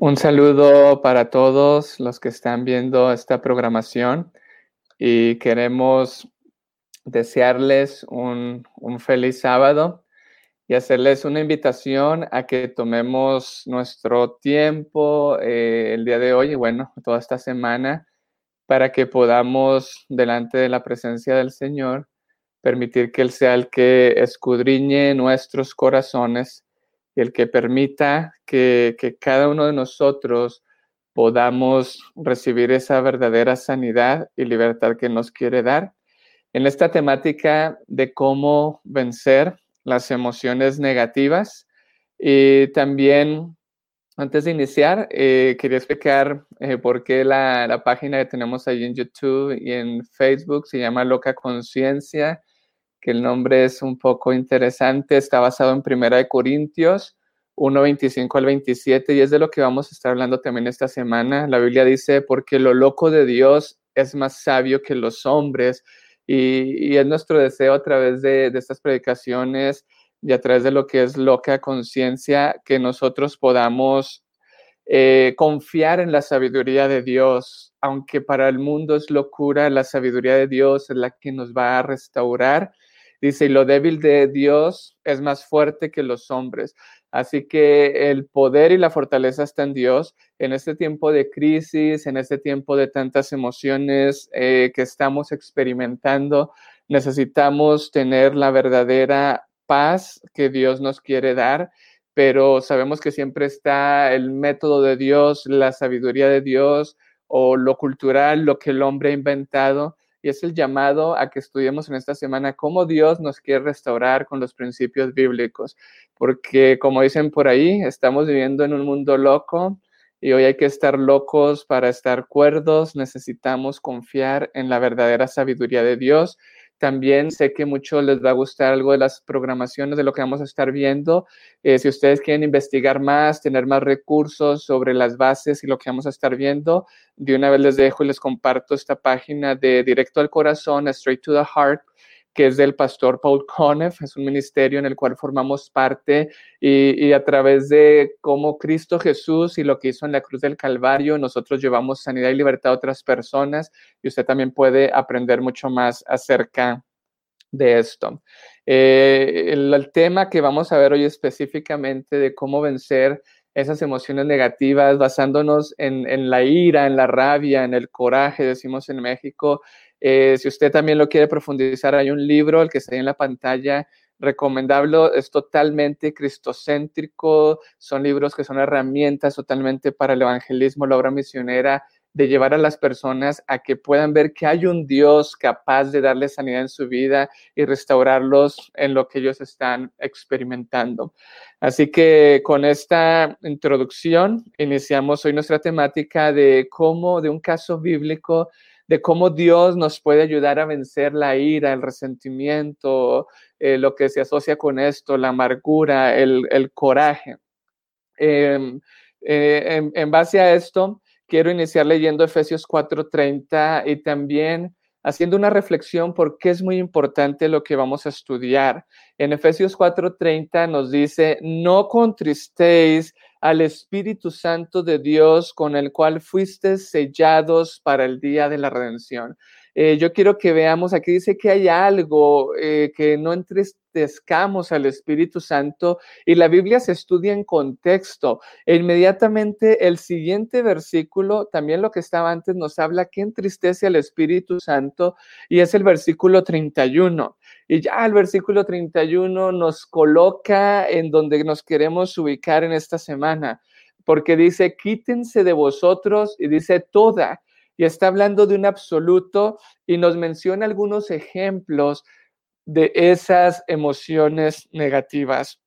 Un saludo para todos los que están viendo esta programación y queremos desearles un, feliz sábado y hacerles una invitación a que tomemos nuestro tiempo eh, el día de hoy y bueno, toda esta semana para que podamos, delante de la presencia del Señor, permitir que Él sea el que escudriñe nuestros corazones el que permita que, cada uno de nosotros podamos recibir esa verdadera sanidad y libertad que nos quiere dar. En esta temática de cómo vencer las emociones negativas y también antes de iniciar, eh, quería explicar eh, por qué la, la, página que tenemos ahí en YouTube y en Facebook se llama Loca Conciencia que el nombre es un poco interesante, está basado en Primera de Corintios 1, 25 al 27 y es de lo que vamos a estar hablando también esta semana. La Biblia dice, porque lo loco de Dios es más sabio que los hombres y, es nuestro deseo a través de, estas predicaciones y a través de lo que es loca conciencia, que nosotros podamos eh, confiar en la sabiduría de Dios, aunque para el mundo es locura, la sabiduría de Dios es la que nos va a restaurar Dice, y lo débil de Dios es más fuerte que los hombres. Así que el poder y la fortaleza está en Dios. En este tiempo de crisis, en este tiempo de tantas emociones eh, que estamos experimentando, necesitamos tener la verdadera paz que Dios nos quiere dar, pero sabemos que siempre está el método de Dios, la sabiduría de Dios o lo cultural, lo que el hombre ha inventado y es el llamado a que estudiemos en esta semana cómo Dios nos quiere restaurar con los principios bíblicos, porque como dicen por ahí, estamos viviendo en un mundo loco y hoy hay que estar locos para estar cuerdos, necesitamos confiar en la verdadera sabiduría de Dios también sé que mucho les va a gustar algo de las programaciones de lo que vamos a estar viendo. Eh, si ustedes quieren investigar más, tener más recursos sobre las bases y lo que vamos a estar viendo, de una vez les dejo y les comparto esta página de Directo al Corazón, Straight to the Heart, que es del pastor Paul Conniff, es un ministerio en el cual formamos parte y, a través de cómo Cristo Jesús y lo que hizo en la cruz del Calvario, nosotros llevamos sanidad y libertad a otras personas y usted también puede aprender mucho más acerca de esto. Eh, el, tema que vamos a ver hoy específicamente de cómo vencer esas emociones negativas basándonos en, en la ira, en la rabia, en el coraje, decimos en México, eh, si usted también lo quiere profundizar, hay un libro, el que está ahí en la pantalla, recomendable, es totalmente cristocéntrico, son libros que son herramientas totalmente para el evangelismo, la obra misionera, de llevar a las personas a que puedan ver que hay un Dios capaz de darles sanidad en su vida y restaurarlos en lo que ellos están experimentando. Así que con esta introducción iniciamos hoy nuestra temática de cómo de un caso bíblico de cómo Dios nos puede ayudar a vencer la ira, el resentimiento, eh, lo que se asocia con esto, la amargura, el, coraje. Em, eh, en, base a esto, quiero iniciar leyendo Efesios 4:30 y también haciendo una reflexión porque es muy importante lo que vamos a estudiar. En Efesios 4:30 nos dice, no contristéis al Espíritu Santo de Dios con el cual fuiste sellados para el día de la redención. Eh, yo quiero que veamos, aquí dice que hay algo eh, que no entristezcamos al Espíritu Santo y la Biblia se estudia en contexto. E inmediatamente el siguiente versículo, también lo que estaba antes, nos habla que entristece al Espíritu Santo y es el versículo 31. Y ya el versículo 31 nos coloca en donde nos queremos ubicar en esta semana, porque dice, quítense de vosotros y dice toda y está hablando de un absoluto y nos menciona algunos ejemplos de esas emociones negativas.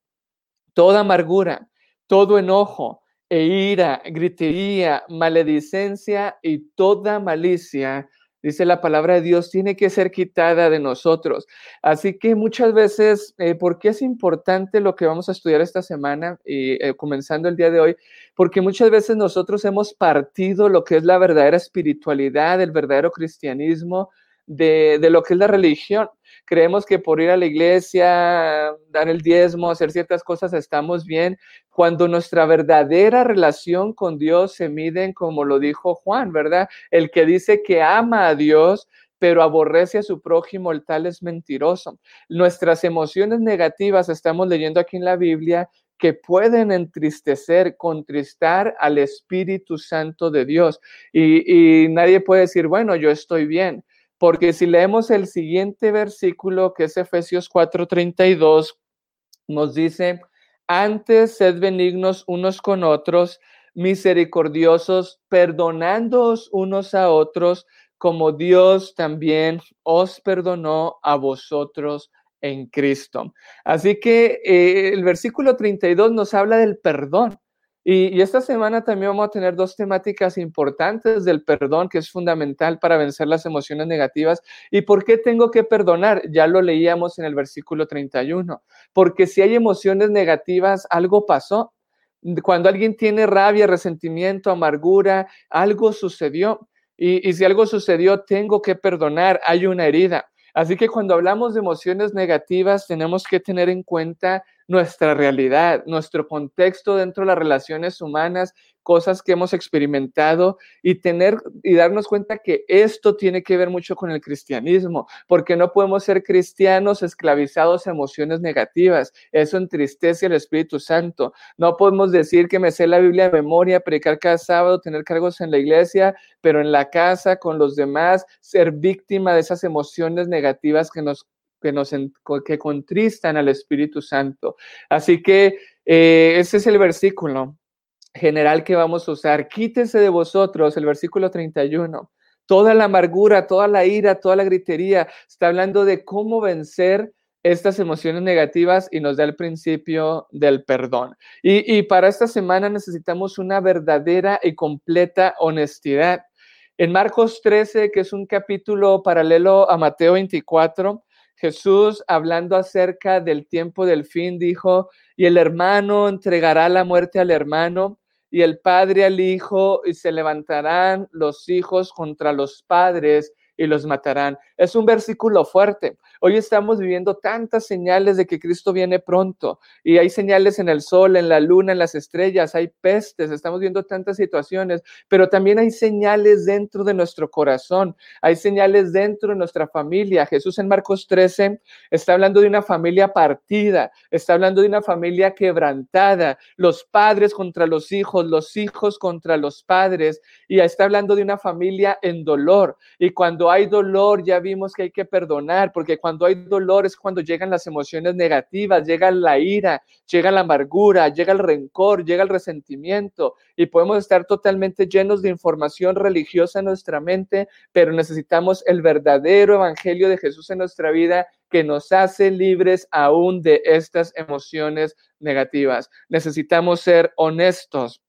Toda amargura, todo enojo e ira, gritería, maledicencia y toda malicia dice la palabra de Dios, tiene que ser quitada de nosotros. Así que muchas veces, eh, ¿por qué es importante lo que vamos a estudiar esta semana y eh, comenzando el día de hoy? Porque muchas veces nosotros hemos partido lo que es la verdadera espiritualidad, el verdadero cristianismo, de, de, lo que es la religión. Creemos que por ir a la iglesia, dar el diezmo, hacer ciertas cosas, estamos bien, cuando nuestra verdadera relación con Dios se mide como lo dijo Juan, ¿verdad? El que dice que ama a Dios, pero aborrece a su prójimo, el tal es mentiroso. Nuestras emociones negativas, estamos leyendo aquí en la Biblia, que pueden entristecer, contristar al Espíritu Santo de Dios. Y, y, nadie puede decir, bueno, yo estoy bien, porque si leemos el siguiente versículo, que es Efesios 4:32, nos dice, antes sed benignos unos con otros, misericordiosos, perdonándoos unos a otros, como Dios también os perdonó a vosotros en Cristo. Así que eh, el versículo 32 nos habla del perdón. Y, esta semana también vamos a tener dos temáticas importantes del perdón, que es fundamental para vencer las emociones negativas. ¿Y por qué tengo que perdonar? Ya lo leíamos en el versículo 31. Porque si hay emociones negativas, algo pasó. Cuando alguien tiene rabia, resentimiento, amargura, algo sucedió. Y, y si algo sucedió, tengo que perdonar. Hay una herida. Así que cuando hablamos de emociones negativas, tenemos que tener en cuenta nuestra realidad, nuestro contexto dentro de las relaciones humanas, cosas que hemos experimentado y tener y darnos cuenta que esto tiene que ver mucho con el cristianismo, porque no podemos ser cristianos esclavizados a emociones negativas. Eso entristece al Espíritu Santo. No podemos decir que me sé la Biblia de memoria, predicar cada sábado, tener cargos en la iglesia, pero en la casa con los demás ser víctima de esas emociones negativas que nos que nos que contristan al Espíritu Santo. Así que eh, ese es el versículo general que vamos a usar. Quítese de vosotros, el versículo 31. Toda la amargura, toda la ira, toda la gritería. Está hablando de cómo vencer estas emociones negativas y nos da el principio del perdón. Y, y para esta semana necesitamos una verdadera y completa honestidad. En Marcos 13, que es un capítulo paralelo a Mateo 24, Jesús, hablando acerca del tiempo del fin, dijo, y el hermano entregará la muerte al hermano, y el padre al hijo, y se levantarán los hijos contra los padres y los matarán. Es un versículo fuerte. Hoy estamos viviendo tantas señales de que Cristo viene pronto y hay señales en el sol, en la luna, en las estrellas, hay pestes, estamos viendo tantas situaciones, pero también hay señales dentro de nuestro corazón, hay señales dentro de nuestra familia. Jesús en Marcos 13 está hablando de una familia partida, está hablando de una familia quebrantada, los padres contra los hijos, los hijos contra los padres y está hablando de una familia en dolor. Y cuando hay dolor, ya vimos que hay que perdonar, porque cuando hay dolor es cuando llegan las emociones negativas, llega la ira, llega la amargura, llega el rencor, llega el resentimiento y podemos estar totalmente llenos de información religiosa en nuestra mente, pero necesitamos el verdadero evangelio de Jesús en nuestra vida que nos hace libres aún de estas emociones negativas. Necesitamos ser honestos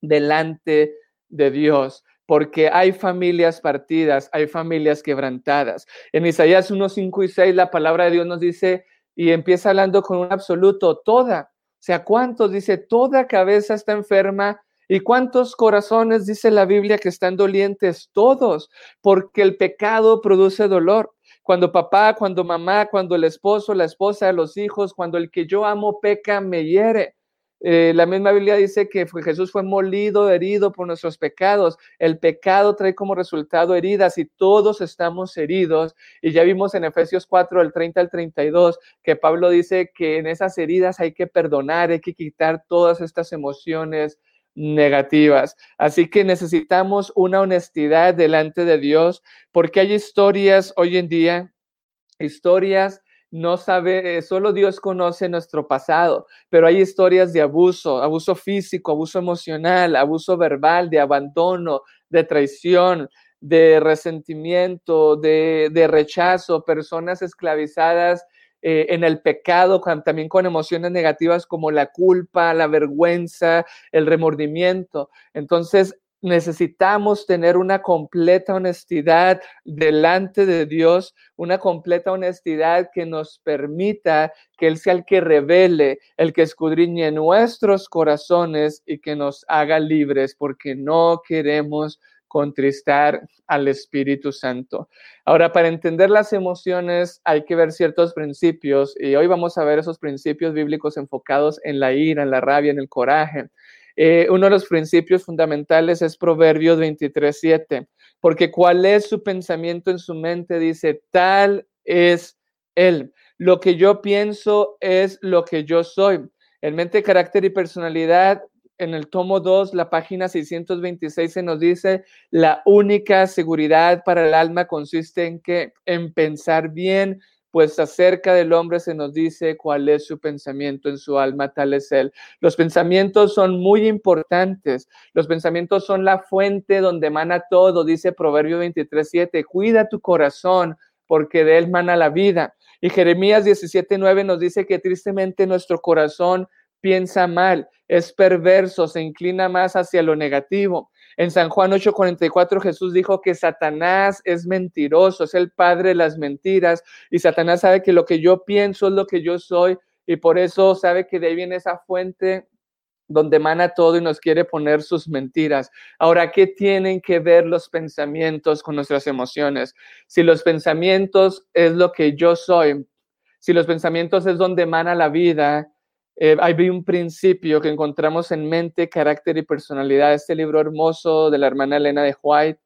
delante de Dios porque hay familias partidas, hay familias quebrantadas. En Isaías 1, 5 y 6 la palabra de Dios nos dice, y empieza hablando con un absoluto, toda, o sea, ¿cuántos? Dice, toda cabeza está enferma. ¿Y cuántos corazones dice la Biblia que están dolientes? Todos, porque el pecado produce dolor. Cuando papá, cuando mamá, cuando el esposo, la esposa, los hijos, cuando el que yo amo peca, me hiere. Eh, la misma Biblia dice que Jesús fue molido, herido por nuestros pecados. El pecado trae como resultado heridas y todos estamos heridos. Y ya vimos en Efesios 4, del 30 al 32, que Pablo dice que en esas heridas hay que perdonar, hay que quitar todas estas emociones negativas. Así que necesitamos una honestidad delante de Dios, porque hay historias hoy en día, historias no sabe, eh, solo Dios conoce nuestro pasado, pero hay historias de abuso, abuso físico, abuso emocional, abuso verbal, de abandono, de traición, de resentimiento, de, rechazo, personas esclavizadas eh, en el pecado, también con emociones negativas como la culpa, la vergüenza, el remordimiento. Entonces, necesitamos tener una completa honestidad delante de Dios, una completa honestidad que nos permita que Él sea el que revele, el que escudriñe nuestros corazones y que nos haga libres, porque no queremos contristar al Espíritu Santo. Ahora, para entender las emociones hay que ver ciertos principios y hoy vamos a ver esos principios bíblicos enfocados en la ira, en la rabia, en el coraje. Eh, uno de los principios fundamentales es Proverbios 23.7, porque cuál es su pensamiento en su mente, dice, tal es él. Lo que yo pienso es lo que yo soy. En mente, carácter y personalidad, en el tomo 2, la página 626 se nos dice, la única seguridad para el alma consiste en que en pensar bien, pues acerca del hombre se nos dice cuál es su pensamiento en su alma, tal es él. Los pensamientos son muy importantes. Los pensamientos son la fuente donde emana todo, dice Proverbio 23:7. Cuida tu corazón, porque de él mana la vida. Y Jeremías 17:9 nos dice que tristemente nuestro corazón piensa mal, es perverso, se inclina más hacia lo negativo. En San Juan 8:44 Jesús dijo que Satanás es mentiroso, es el padre de las mentiras y Satanás sabe que lo que yo pienso es lo que yo soy y por eso sabe que de ahí viene esa fuente donde emana todo y nos quiere poner sus mentiras. Ahora, ¿qué tienen que ver los pensamientos con nuestras emociones? Si los pensamientos es lo que yo soy, si los pensamientos es donde emana la vida, eh, hay un principio que encontramos en mente, carácter y personalidad. Este libro hermoso de la hermana Elena de White,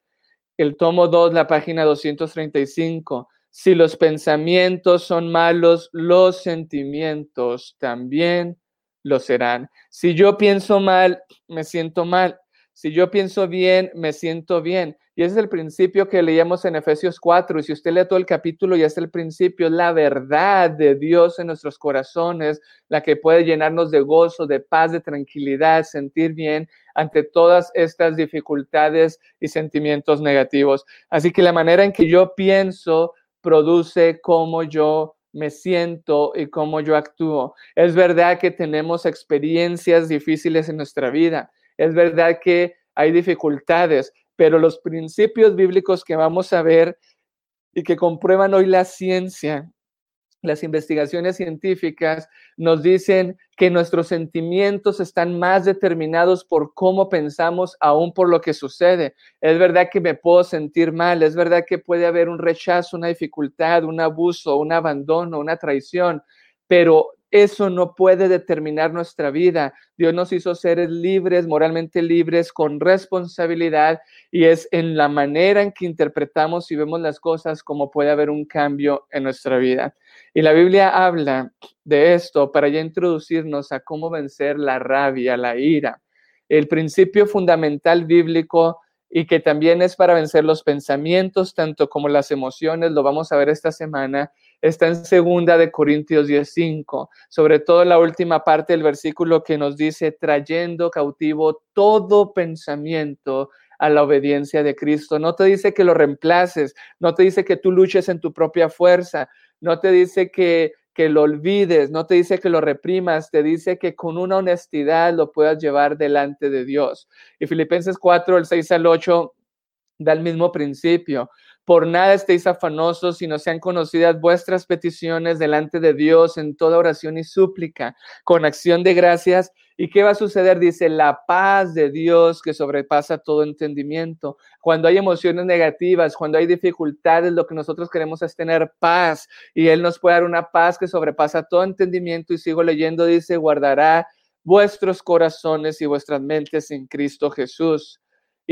el tomo 2, la página 235. Si los pensamientos son malos, los sentimientos también lo serán. Si yo pienso mal, me siento mal. Si yo pienso bien, me siento bien. Y ese es el principio que leíamos en Efesios 4. Y si usted lee todo el capítulo, ya es el principio, la verdad de Dios en nuestros corazones, la que puede llenarnos de gozo, de paz, de tranquilidad, sentir bien ante todas estas dificultades y sentimientos negativos. Así que la manera en que yo pienso produce cómo yo me siento y cómo yo actúo. Es verdad que tenemos experiencias difíciles en nuestra vida. Es verdad que hay dificultades, pero los principios bíblicos que vamos a ver y que comprueban hoy la ciencia, las investigaciones científicas nos dicen que nuestros sentimientos están más determinados por cómo pensamos aún por lo que sucede. Es verdad que me puedo sentir mal, es verdad que puede haber un rechazo, una dificultad, un abuso, un abandono, una traición, pero eso no puede determinar nuestra vida. Dios nos hizo seres libres, moralmente libres, con responsabilidad, y es en la manera en que interpretamos y vemos las cosas como puede haber un cambio en nuestra vida. Y la Biblia habla de esto para ya introducirnos a cómo vencer la rabia, la ira. El principio fundamental bíblico y que también es para vencer los pensamientos, tanto como las emociones, lo vamos a ver esta semana, está en segunda de Corintios 10:5, sobre todo la última parte del versículo que nos dice trayendo cautivo todo pensamiento a la obediencia de Cristo. No te dice que lo reemplaces, no te dice que tú luches en tu propia fuerza, no te dice que que lo olvides, no te dice que lo reprimas, te dice que con una honestidad lo puedas llevar delante de Dios. Y Filipenses 4, el 6 al 8 da el mismo principio. Por nada estéis afanosos, sino sean conocidas vuestras peticiones delante de Dios en toda oración y súplica, con acción de gracias. ¿Y qué va a suceder? Dice, la paz de Dios que sobrepasa todo entendimiento. Cuando hay emociones negativas, cuando hay dificultades, lo que nosotros queremos es tener paz. Y Él nos puede dar una paz que sobrepasa todo entendimiento. Y sigo leyendo, dice, guardará vuestros corazones y vuestras mentes en Cristo Jesús.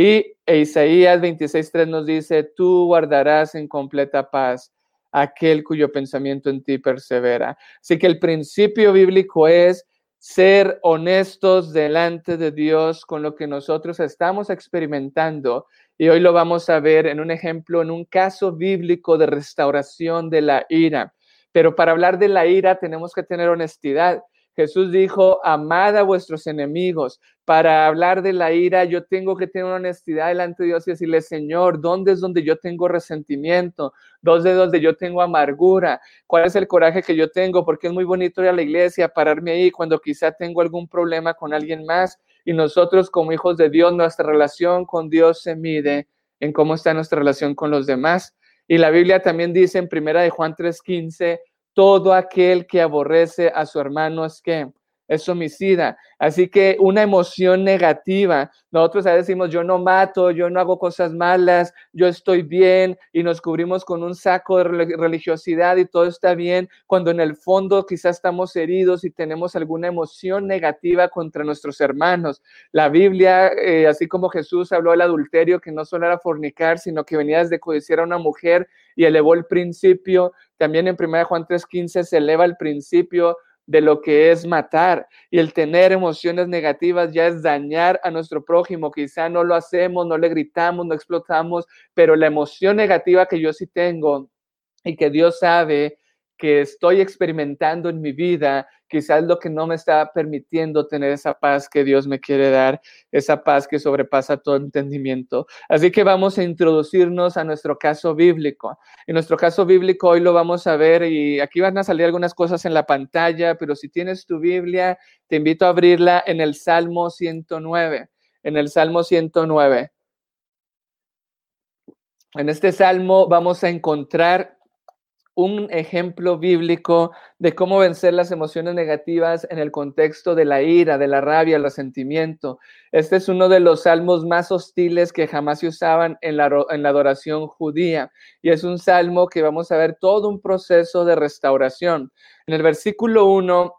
Y Isaías 26.3 nos dice, tú guardarás en completa paz aquel cuyo pensamiento en ti persevera. Así que el principio bíblico es ser honestos delante de Dios con lo que nosotros estamos experimentando. Y hoy lo vamos a ver en un ejemplo, en un caso bíblico de restauración de la ira. Pero para hablar de la ira tenemos que tener honestidad. Jesús dijo, amad a vuestros enemigos. Para hablar de la ira, yo tengo que tener honestidad delante de Dios y decirle, Señor, ¿dónde es donde yo tengo resentimiento? ¿Dónde es donde yo tengo amargura? ¿Cuál es el coraje que yo tengo? Porque es muy bonito ir a la iglesia, pararme ahí cuando quizá tengo algún problema con alguien más. Y nosotros como hijos de Dios, nuestra relación con Dios se mide en cómo está nuestra relación con los demás. Y la Biblia también dice en primera de Juan 3:15, todo aquel que aborrece a su hermano es que es homicida. Así que una emoción negativa, nosotros a veces decimos, yo no mato, yo no hago cosas malas, yo estoy bien y nos cubrimos con un saco de religiosidad y todo está bien, cuando en el fondo quizás estamos heridos y tenemos alguna emoción negativa contra nuestros hermanos. La Biblia, eh, así como Jesús habló del adulterio, que no solo era fornicar, sino que venía desde codiciar a una mujer y elevó el principio, también en 1 Juan 3:15 se eleva el principio de lo que es matar. Y el tener emociones negativas ya es dañar a nuestro prójimo. Quizá no lo hacemos, no le gritamos, no explotamos, pero la emoción negativa que yo sí tengo y que Dios sabe que estoy experimentando en mi vida, quizás lo que no me está permitiendo tener esa paz que Dios me quiere dar, esa paz que sobrepasa todo entendimiento. Así que vamos a introducirnos a nuestro caso bíblico. En nuestro caso bíblico hoy lo vamos a ver y aquí van a salir algunas cosas en la pantalla, pero si tienes tu Biblia, te invito a abrirla en el Salmo 109, en el Salmo 109. En este salmo vamos a encontrar un ejemplo bíblico de cómo vencer las emociones negativas en el contexto de la ira, de la rabia, el resentimiento. Este es uno de los salmos más hostiles que jamás se usaban en la, en la adoración judía y es un salmo que vamos a ver todo un proceso de restauración. En el versículo 1,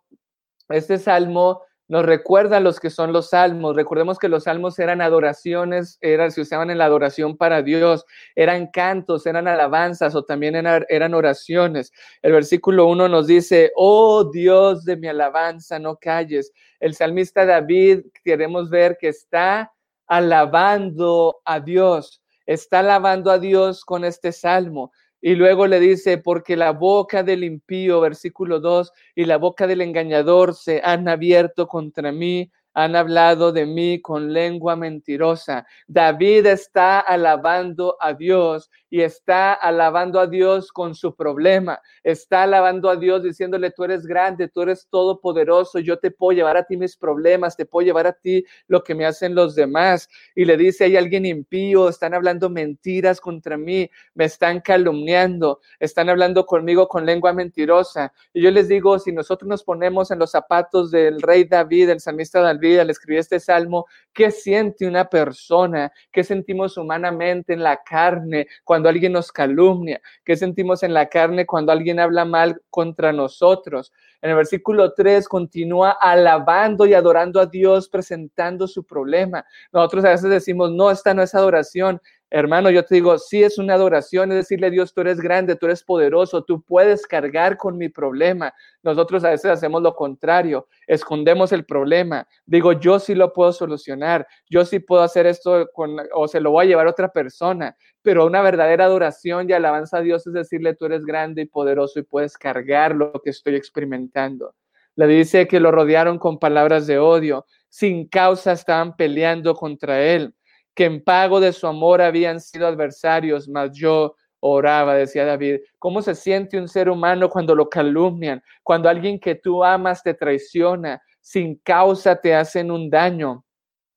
este salmo nos recuerda los que son los salmos. Recordemos que los salmos eran adoraciones, eran, se usaban en la adoración para Dios, eran cantos, eran alabanzas o también eran, oraciones. El versículo 1 nos dice, oh Dios de mi alabanza, no calles. El salmista David, queremos ver que está alabando a Dios, está alabando a Dios con este salmo. Y luego le dice, porque la boca del impío, versículo 2, y la boca del engañador se han abierto contra mí, han hablado de mí con lengua mentirosa. David está alabando a Dios y está alabando a Dios con su problema. Está alabando a Dios diciéndole, tú eres grande, tú eres todopoderoso, yo te puedo llevar a ti mis problemas, te puedo llevar a ti lo que me hacen los demás. Y le dice, hay alguien impío, están hablando mentiras contra mí, me están calumniando, están hablando conmigo con lengua mentirosa. Y yo les digo, si nosotros nos ponemos en los zapatos del rey David, el salmista David, al escribir este salmo, ¿qué siente una persona? ¿Qué sentimos humanamente en la carne cuando alguien nos calumnia? ¿Qué sentimos en la carne cuando alguien habla mal contra nosotros? En el versículo 3 continúa alabando y adorando a Dios, presentando su problema. Nosotros a veces decimos, no, esta no es adoración, Hermano, yo te digo, sí es una adoración, es decirle a Dios, tú eres grande, tú eres poderoso, tú puedes cargar con mi problema. Nosotros a veces hacemos lo contrario, escondemos el problema. Digo, yo sí lo puedo solucionar, yo sí puedo hacer esto o se lo voy a llevar a otra persona. Pero una verdadera adoración y alabanza a Dios es decirle, tú eres grande y poderoso y puedes cargar lo que estoy experimentando. Le dice que lo rodearon con palabras de odio, sin causa estaban peleando contra él que en pago de su amor habían sido adversarios, mas yo oraba, decía David. ¿Cómo se siente un ser humano cuando lo calumnian, cuando alguien que tú amas te traiciona, sin causa te hacen un daño?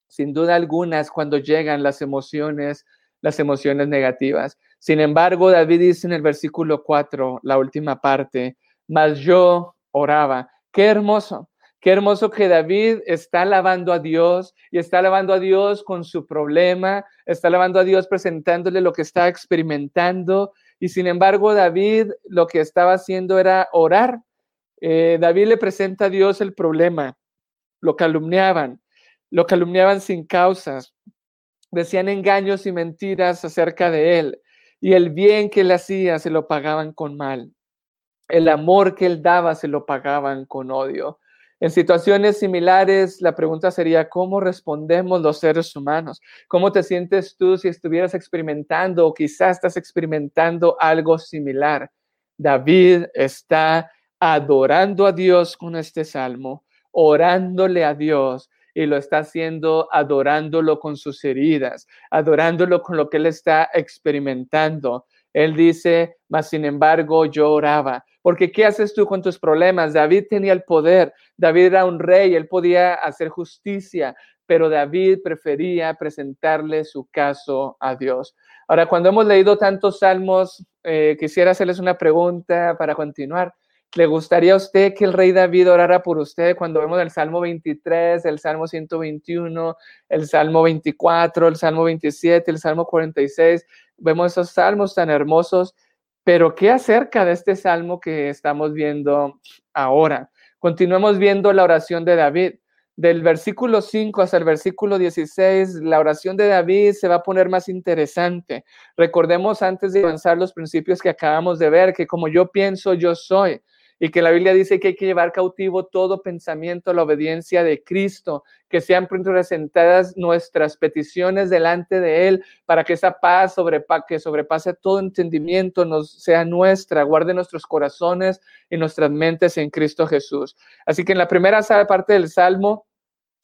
Sin duda alguna es cuando llegan las emociones, las emociones negativas. Sin embargo, David dice en el versículo 4, la última parte, mas yo oraba. Qué hermoso. Qué hermoso que David está alabando a Dios y está alabando a Dios con su problema, está alabando a Dios presentándole lo que está experimentando. Y sin embargo David lo que estaba haciendo era orar. Eh, David le presenta a Dios el problema, lo calumniaban, lo calumniaban sin causas, decían engaños y mentiras acerca de él. Y el bien que él hacía se lo pagaban con mal, el amor que él daba se lo pagaban con odio. En situaciones similares, la pregunta sería, ¿cómo respondemos los seres humanos? ¿Cómo te sientes tú si estuvieras experimentando o quizás estás experimentando algo similar? David está adorando a Dios con este salmo, orándole a Dios y lo está haciendo adorándolo con sus heridas, adorándolo con lo que él está experimentando. Él dice, mas sin embargo yo oraba. Porque ¿qué haces tú con tus problemas? David tenía el poder, David era un rey, él podía hacer justicia, pero David prefería presentarle su caso a Dios. Ahora, cuando hemos leído tantos salmos, eh, quisiera hacerles una pregunta para continuar. ¿Le gustaría a usted que el rey David orara por usted cuando vemos el Salmo 23, el Salmo 121, el Salmo 24, el Salmo 27, el Salmo 46? Vemos esos salmos tan hermosos, pero ¿qué acerca de este salmo que estamos viendo ahora? Continuemos viendo la oración de David del versículo 5 hasta el versículo 16, la oración de David se va a poner más interesante. Recordemos antes de avanzar los principios que acabamos de ver, que como yo pienso, yo soy y que la Biblia dice que hay que llevar cautivo todo pensamiento a la obediencia de Cristo, que sean presentadas nuestras peticiones delante de Él para que esa paz que sobrepase todo entendimiento nos sea nuestra, guarde nuestros corazones y nuestras mentes en Cristo Jesús. Así que en la primera parte del Salmo,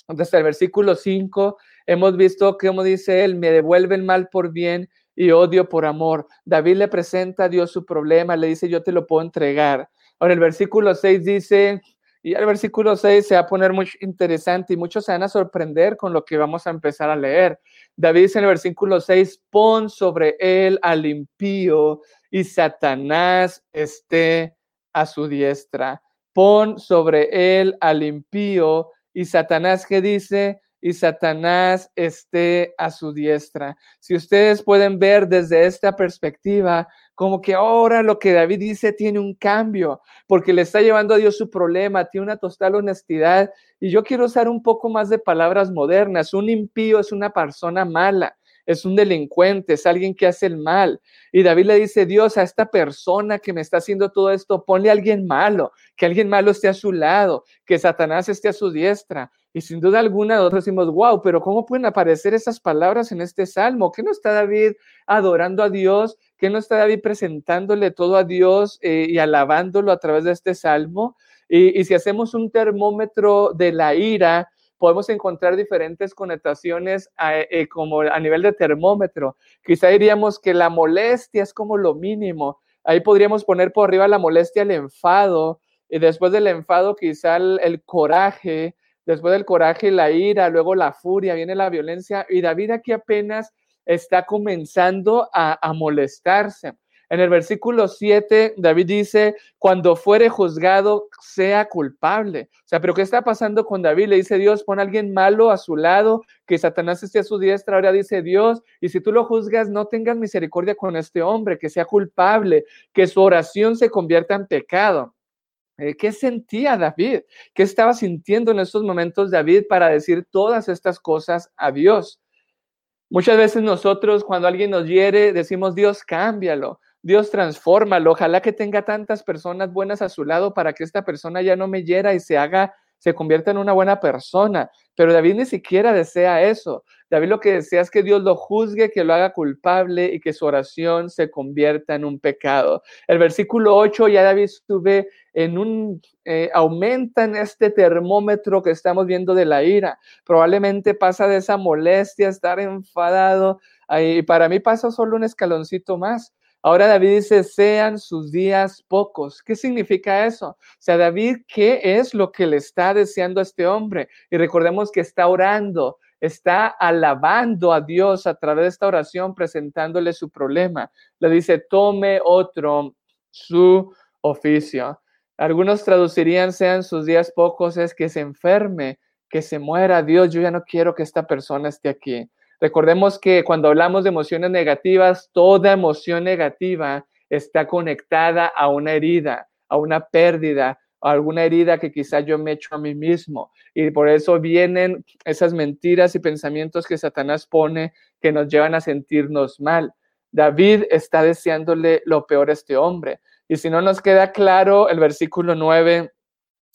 desde el versículo 5, hemos visto cómo dice Él, me devuelve el mal por bien y odio por amor. David le presenta a Dios su problema, le dice, yo te lo puedo entregar. Ahora el versículo 6 dice, y el versículo 6 se va a poner muy interesante y muchos se van a sorprender con lo que vamos a empezar a leer. David dice en el versículo 6, pon sobre él al impío y Satanás esté a su diestra. Pon sobre él al impío y Satanás que dice, y Satanás esté a su diestra. Si ustedes pueden ver desde esta perspectiva, como que ahora lo que David dice tiene un cambio, porque le está llevando a Dios su problema, tiene una total honestidad. Y yo quiero usar un poco más de palabras modernas. Un impío es una persona mala, es un delincuente, es alguien que hace el mal. Y David le dice, Dios, a esta persona que me está haciendo todo esto, ponle a alguien malo, que alguien malo esté a su lado, que Satanás esté a su diestra. Y sin duda alguna nosotros decimos, wow, pero ¿cómo pueden aparecer esas palabras en este salmo? ¿Qué no está David adorando a Dios? ¿Qué no está David presentándole todo a Dios eh, y alabándolo a través de este salmo? Y, si hacemos un termómetro de la ira, podemos encontrar diferentes connotaciones eh, como a nivel de termómetro. Quizá diríamos que la molestia es como lo mínimo. Ahí podríamos poner por arriba la molestia, el enfado, y después del enfado quizá el coraje, después del coraje, la ira, luego la furia, viene la violencia y David aquí apenas está comenzando a, molestarse. En el versículo 7, David dice, cuando fuere juzgado, sea culpable. O sea, pero ¿qué está pasando con David? Le dice Dios, pon a alguien malo a su lado, que Satanás esté a su diestra. Ahora dice Dios, y si tú lo juzgas, no tengas misericordia con este hombre, que sea culpable, que su oración se convierta en pecado. Eh, ¿Qué sentía David? ¿Qué estaba sintiendo en estos momentos David para decir todas estas cosas a Dios? Muchas veces nosotros cuando alguien nos hiere decimos, Dios, cámbialo, Dios, transfórmalo, ojalá que tenga tantas personas buenas a su lado para que esta persona ya no me hiera y se haga se convierta en una buena persona. Pero David ni siquiera desea eso. David lo que desea es que Dios lo juzgue, que lo haga culpable y que su oración se convierta en un pecado. El versículo 8 ya David sube en un, eh, aumenta en este termómetro que estamos viendo de la ira. Probablemente pasa de esa molestia, estar enfadado. Y para mí pasa solo un escaloncito más. Ahora David dice, sean sus días pocos. ¿Qué significa eso? O sea, David, ¿qué es lo que le está deseando a este hombre? Y recordemos que está orando, está alabando a Dios a través de esta oración, presentándole su problema. Le dice, tome otro su oficio. Algunos traducirían, sean sus días pocos, es que se enferme, que se muera. Dios, yo ya no quiero que esta persona esté aquí. Recordemos que cuando hablamos de emociones negativas, toda emoción negativa está conectada a una herida, a una pérdida, a alguna herida que quizá yo me he hecho a mí mismo. Y por eso vienen esas mentiras y pensamientos que Satanás pone que nos llevan a sentirnos mal. David está deseándole lo peor a este hombre. Y si no nos queda claro, el versículo 9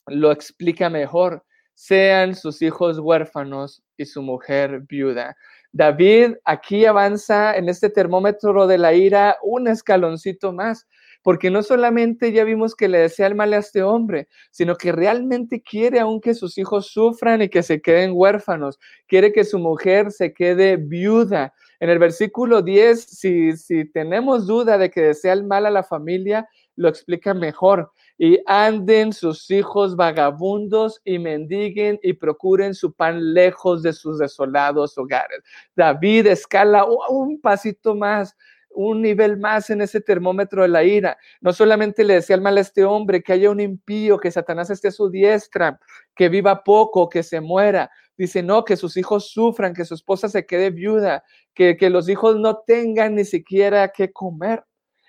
lo explica mejor. Sean sus hijos huérfanos y su mujer viuda. David aquí avanza en este termómetro de la ira un escaloncito más, porque no solamente ya vimos que le desea el mal a este hombre, sino que realmente quiere aún que sus hijos sufran y que se queden huérfanos, quiere que su mujer se quede viuda. En el versículo 10, si, si tenemos duda de que desea el mal a la familia, lo explica mejor y anden sus hijos vagabundos y mendiguen y procuren su pan lejos de sus desolados hogares. David escala un pasito más, un nivel más en ese termómetro de la ira. No solamente le decía al mal a este hombre que haya un impío, que Satanás esté a su diestra, que viva poco, que se muera. Dice, no, que sus hijos sufran, que su esposa se quede viuda, que, que los hijos no tengan ni siquiera que comer.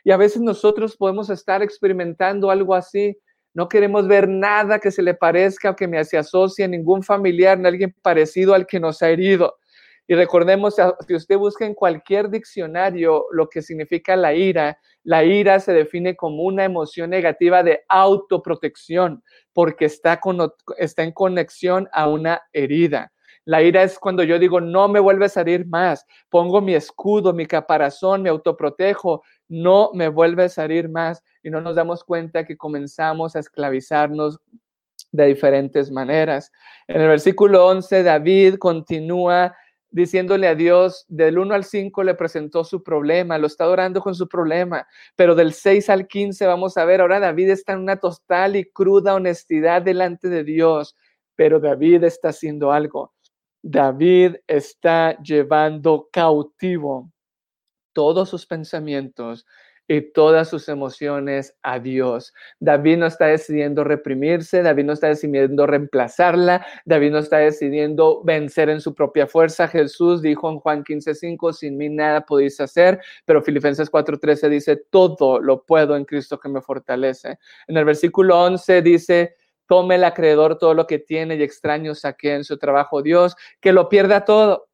Y a veces nosotros podemos estar experimentando algo así. No queremos ver nada que se le parezca o que me se asocie a ningún familiar, ni alguien parecido al que nos ha herido. Y recordemos, si usted busca en cualquier diccionario lo que significa la ira, la ira se define como una emoción negativa de autoprotección, porque está, está en conexión a una herida. La ira es cuando yo digo, no me vuelve a salir más, pongo mi escudo, mi caparazón, me autoprotejo, no me vuelve a salir más y no nos damos cuenta que comenzamos a esclavizarnos de diferentes maneras. En el versículo 11, David continúa diciéndole a Dios, del 1 al 5 le presentó su problema, lo está orando con su problema, pero del 6 al 15 vamos a ver, ahora David está en una total y cruda honestidad delante de Dios, pero David está haciendo algo. David está llevando cautivo todos sus pensamientos y todas sus emociones a Dios. David no está decidiendo reprimirse, David no está decidiendo reemplazarla, David no está decidiendo vencer en su propia fuerza. Jesús dijo en Juan 15:5, sin mí nada podéis hacer, pero Filipenses 4:13 dice, todo lo puedo en Cristo que me fortalece. En el versículo 11 dice, tome el acreedor todo lo que tiene y extraño saque en su trabajo Dios, que lo pierda todo,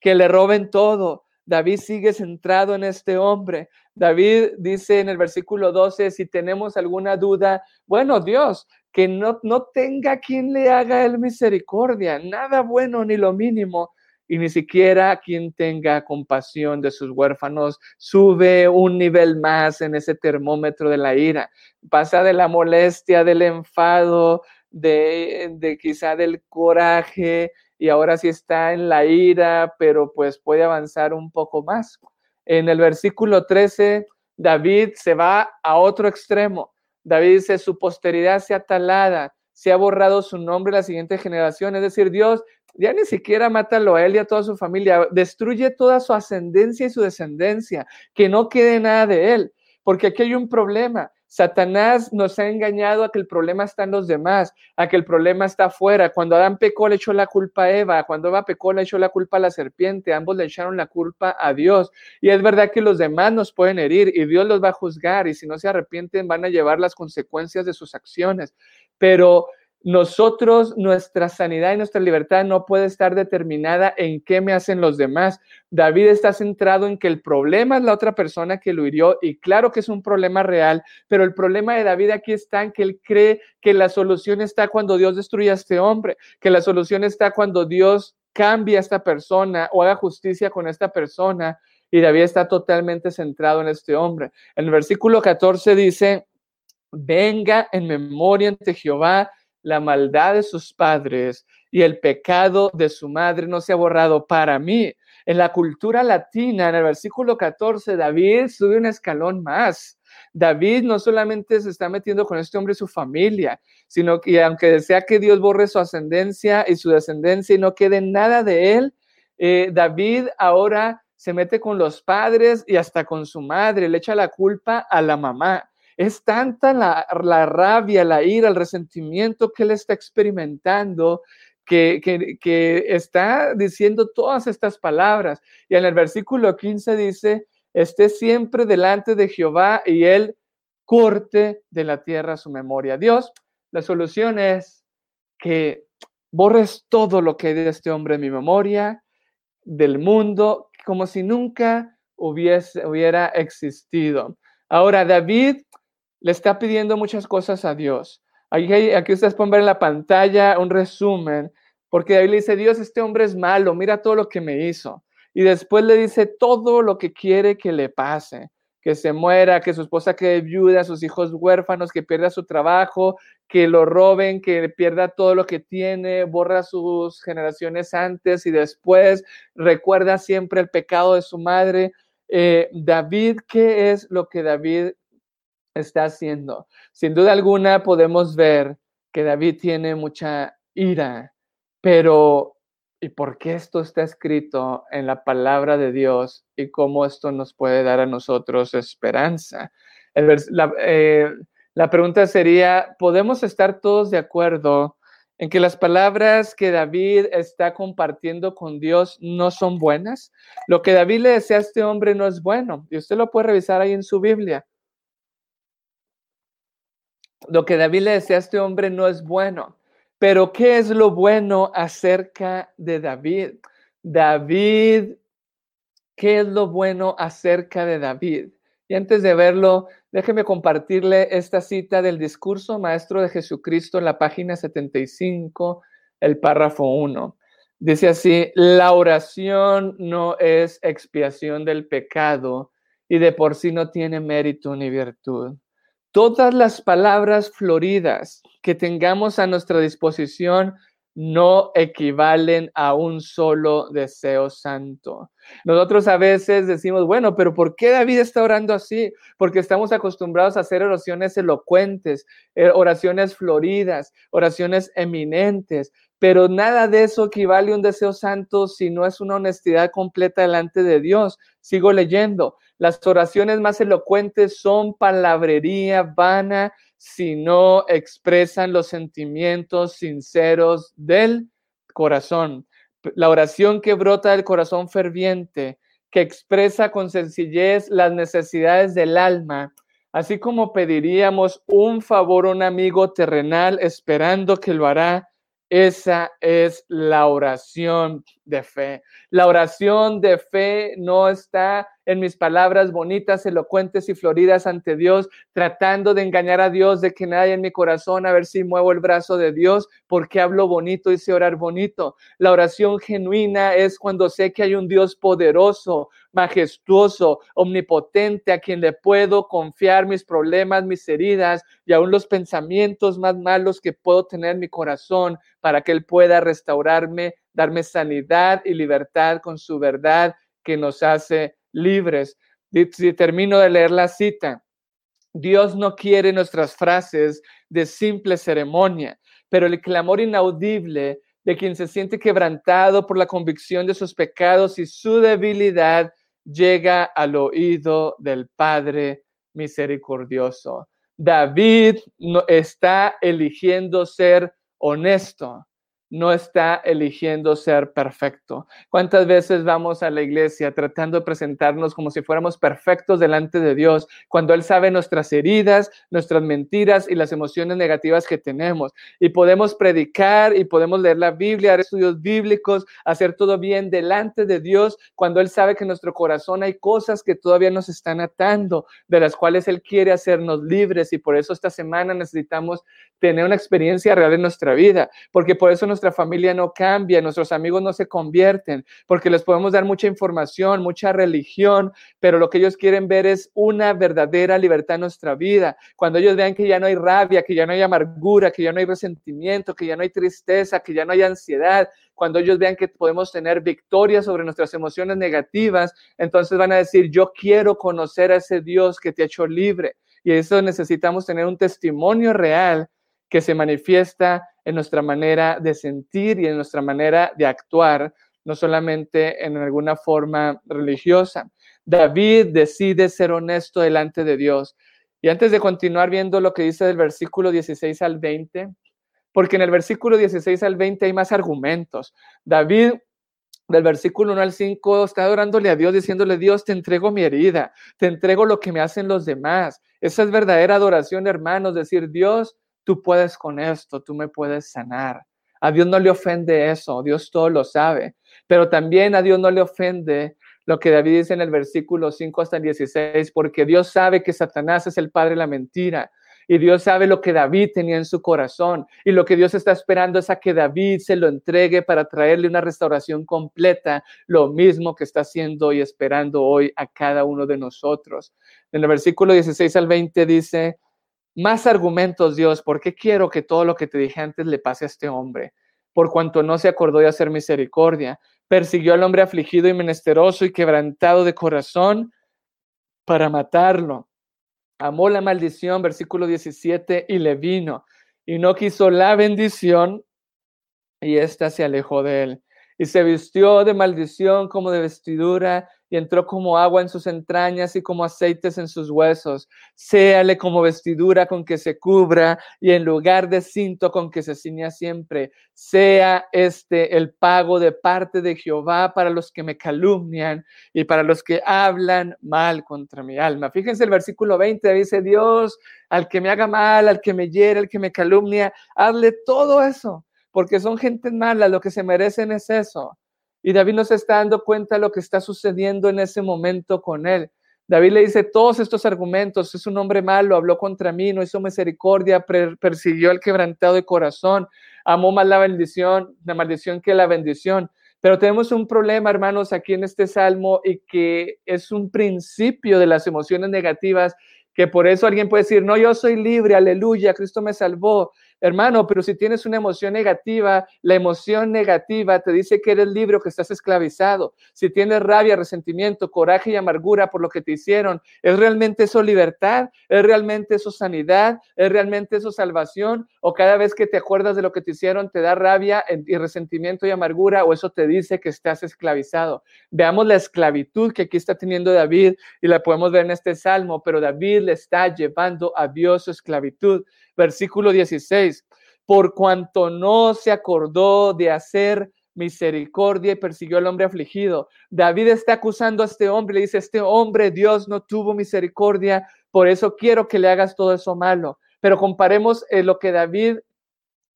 que le roben todo. David sigue centrado en este hombre. David dice en el versículo 12, si tenemos alguna duda, bueno, Dios, que no, no tenga quien le haga el misericordia, nada bueno ni lo mínimo, y ni siquiera quien tenga compasión de sus huérfanos, sube un nivel más en ese termómetro de la ira, pasa de la molestia, del enfado, de, de quizá del coraje, y ahora sí está en la ira, pero pues puede avanzar un poco más. En el versículo 13, David se va a otro extremo. David dice, su posteridad se ha talada, se ha borrado su nombre a la siguiente generación. Es decir, Dios ya ni siquiera mátalo a él y a toda su familia, destruye toda su ascendencia y su descendencia, que no quede nada de él, porque aquí hay un problema. Satanás nos ha engañado a que el problema está en los demás, a que el problema está afuera. Cuando Adán pecó, le echó la culpa a Eva. Cuando Eva pecó, le echó la culpa a la serpiente. Ambos le echaron la culpa a Dios. Y es verdad que los demás nos pueden herir y Dios los va a juzgar. Y si no se arrepienten, van a llevar las consecuencias de sus acciones. Pero nosotros, nuestra sanidad y nuestra libertad no puede estar determinada en qué me hacen los demás. David está centrado en que el problema es la otra persona que lo hirió y claro que es un problema real, pero el problema de David aquí está en que él cree que la solución está cuando Dios destruya a este hombre, que la solución está cuando Dios cambie a esta persona o haga justicia con esta persona. Y David está totalmente centrado en este hombre. En el versículo 14 dice, venga en memoria ante Jehová la maldad de sus padres y el pecado de su madre no se ha borrado para mí. En la cultura latina, en el versículo 14, David sube un escalón más. David no solamente se está metiendo con este hombre y su familia, sino que aunque desea que Dios borre su ascendencia y su descendencia y no quede nada de él, eh, David ahora se mete con los padres y hasta con su madre, le echa la culpa a la mamá. Es tanta la, rabia, la ira, el resentimiento que él está experimentando que, que, está diciendo todas estas palabras. Y en el versículo 15 dice, esté siempre delante de Jehová y él corte de la tierra su memoria. Dios, la solución es que borres todo lo que hay de este hombre en mi memoria, del mundo, como si nunca hubiese, hubiera existido. Ahora, David le está pidiendo muchas cosas a Dios. Aquí, aquí ustedes pueden ver en la pantalla un resumen, porque David le dice, Dios, este hombre es malo, mira todo lo que me hizo. Y después le dice todo lo que quiere que le pase, que se muera, que su esposa quede viuda, sus hijos huérfanos, que pierda su trabajo, que lo roben, que pierda todo lo que tiene, borra sus generaciones antes y después, recuerda siempre el pecado de su madre. Eh, David, ¿qué es lo que David está haciendo. Sin duda alguna podemos ver que David tiene mucha ira, pero y por qué esto está escrito en la palabra de Dios y cómo esto nos puede dar a nosotros esperanza. la, eh, la pregunta sería, ¿podemos estar todos de acuerdo en que las palabras que David está compartiendo con Dios no son buenas? Lo que David le decía a este hombre no es bueno y usted lo puede revisar ahí en su Biblia. Lo que David le decía a este hombre no es bueno. Pero ¿qué es lo bueno acerca de David? David, ¿qué es lo bueno acerca de David? Y antes de verlo, déjeme compartirle esta cita del discurso maestro de Jesucristo en la página 75, el párrafo 1. Dice así, la oración no es expiación del pecado y de por sí no tiene mérito ni virtud. Todas las palabras floridas que tengamos a nuestra disposición no equivalen a un solo deseo santo. Nosotros a veces decimos, bueno, pero ¿por qué David está orando así? Porque estamos acostumbrados a hacer oraciones elocuentes, eh, oraciones floridas, oraciones eminentes, pero nada de eso equivale a un deseo santo si no es una honestidad completa delante de Dios. Sigo leyendo. Las oraciones más elocuentes son palabrería vana si no expresan los sentimientos sinceros del corazón. La oración que brota del corazón ferviente, que expresa con sencillez las necesidades del alma, así como pediríamos un favor a un amigo terrenal esperando que lo hará, esa es la oración de fe. La oración de fe no está en mis palabras bonitas, elocuentes y floridas ante Dios, tratando de engañar a Dios de que nadie en mi corazón, a ver si muevo el brazo de Dios, porque hablo bonito y sé orar bonito. La oración genuina es cuando sé que hay un Dios poderoso, majestuoso, omnipotente, a quien le puedo confiar mis problemas, mis heridas y aún los pensamientos más malos que puedo tener en mi corazón para que Él pueda restaurarme, darme sanidad y libertad con su verdad que nos hace libres. Termino de leer la cita, Dios no quiere nuestras frases de simple ceremonia, pero el clamor inaudible de quien se siente quebrantado por la convicción de sus pecados y su debilidad llega al oído del Padre misericordioso. David está eligiendo ser honesto no está eligiendo ser perfecto. ¿Cuántas veces vamos a la iglesia tratando de presentarnos como si fuéramos perfectos delante de Dios, cuando Él sabe nuestras heridas, nuestras mentiras y las emociones negativas que tenemos? Y podemos predicar y podemos leer la Biblia, hacer estudios bíblicos, hacer todo bien delante de Dios, cuando Él sabe que en nuestro corazón hay cosas que todavía nos están atando, de las cuales Él quiere hacernos libres. Y por eso esta semana necesitamos tener una experiencia real en nuestra vida, porque por eso nuestra familia no cambia, nuestros amigos no se convierten, porque les podemos dar mucha información, mucha religión, pero lo que ellos quieren ver es una verdadera libertad en nuestra vida. Cuando ellos vean que ya no hay rabia, que ya no hay amargura, que ya no hay resentimiento, que ya no hay tristeza, que ya no hay ansiedad, cuando ellos vean que podemos tener victoria sobre nuestras emociones negativas, entonces van a decir, yo quiero conocer a ese Dios que te ha hecho libre. Y eso necesitamos tener un testimonio real que se manifiesta en nuestra manera de sentir y en nuestra manera de actuar, no solamente en alguna forma religiosa. David decide ser honesto delante de Dios. Y antes de continuar viendo lo que dice del versículo 16 al 20, porque en el versículo 16 al 20 hay más argumentos. David del versículo 1 al 5 está adorándole a Dios, diciéndole, Dios, te entrego mi herida, te entrego lo que me hacen los demás. Esa es verdadera adoración, hermanos, decir, Dios, tú puedes con esto, tú me puedes sanar. A Dios no le ofende eso, Dios todo lo sabe, pero también a Dios no le ofende lo que David dice en el versículo 5 hasta el 16, porque Dios sabe que Satanás es el padre de la mentira. Y Dios sabe lo que David tenía en su corazón. Y lo que Dios está esperando es a que David se lo entregue para traerle una restauración completa, lo mismo que está haciendo y esperando hoy a cada uno de nosotros. En el versículo 16 al 20 dice, más argumentos, Dios, ¿por qué quiero que todo lo que te dije antes le pase a este hombre? Por cuanto no se acordó de hacer misericordia, persiguió al hombre afligido y menesteroso y quebrantado de corazón para matarlo. Amó la maldición, versículo 17, y le vino, y no quiso la bendición, y ésta se alejó de él. y se vistió de maldición como de vestidura y entró como agua en sus entrañas y como aceites en sus huesos. Séale como vestidura con que se cubra y en lugar de cinto con que se ciña siempre. Sea este el pago de parte de Jehová para los que me calumnian y para los que hablan mal contra mi alma. Fíjense el versículo 20, dice Dios, al que me haga mal, al que me hiere, al que me calumnia, hazle todo eso, porque son gente mala, lo que se merecen es eso. Y David no se está dando cuenta de lo que está sucediendo en ese momento con él. David le dice todos estos argumentos, es un hombre malo, habló contra mí, no hizo misericordia, persiguió al quebrantado de corazón, amó más la bendición, la maldición que la bendición. Pero tenemos un problema, hermanos, aquí en este salmo y que es un principio de las emociones negativas, que por eso alguien puede decir, no, yo soy libre, aleluya, Cristo me salvó. Hermano, pero si tienes una emoción negativa, la emoción negativa te dice que eres libre o que estás esclavizado. Si tienes rabia, resentimiento, coraje y amargura por lo que te hicieron, ¿es realmente eso libertad? ¿Es realmente eso sanidad? ¿Es realmente eso salvación? ¿O cada vez que te acuerdas de lo que te hicieron te da rabia y resentimiento y amargura o eso te dice que estás esclavizado? Veamos la esclavitud que aquí está teniendo David y la podemos ver en este salmo, pero David le está llevando a Dios esclavitud versículo 16, por cuanto no se acordó de hacer misericordia y persiguió al hombre afligido. David está acusando a este hombre, le dice, este hombre Dios no tuvo misericordia, por eso quiero que le hagas todo eso malo. Pero comparemos eh, lo que David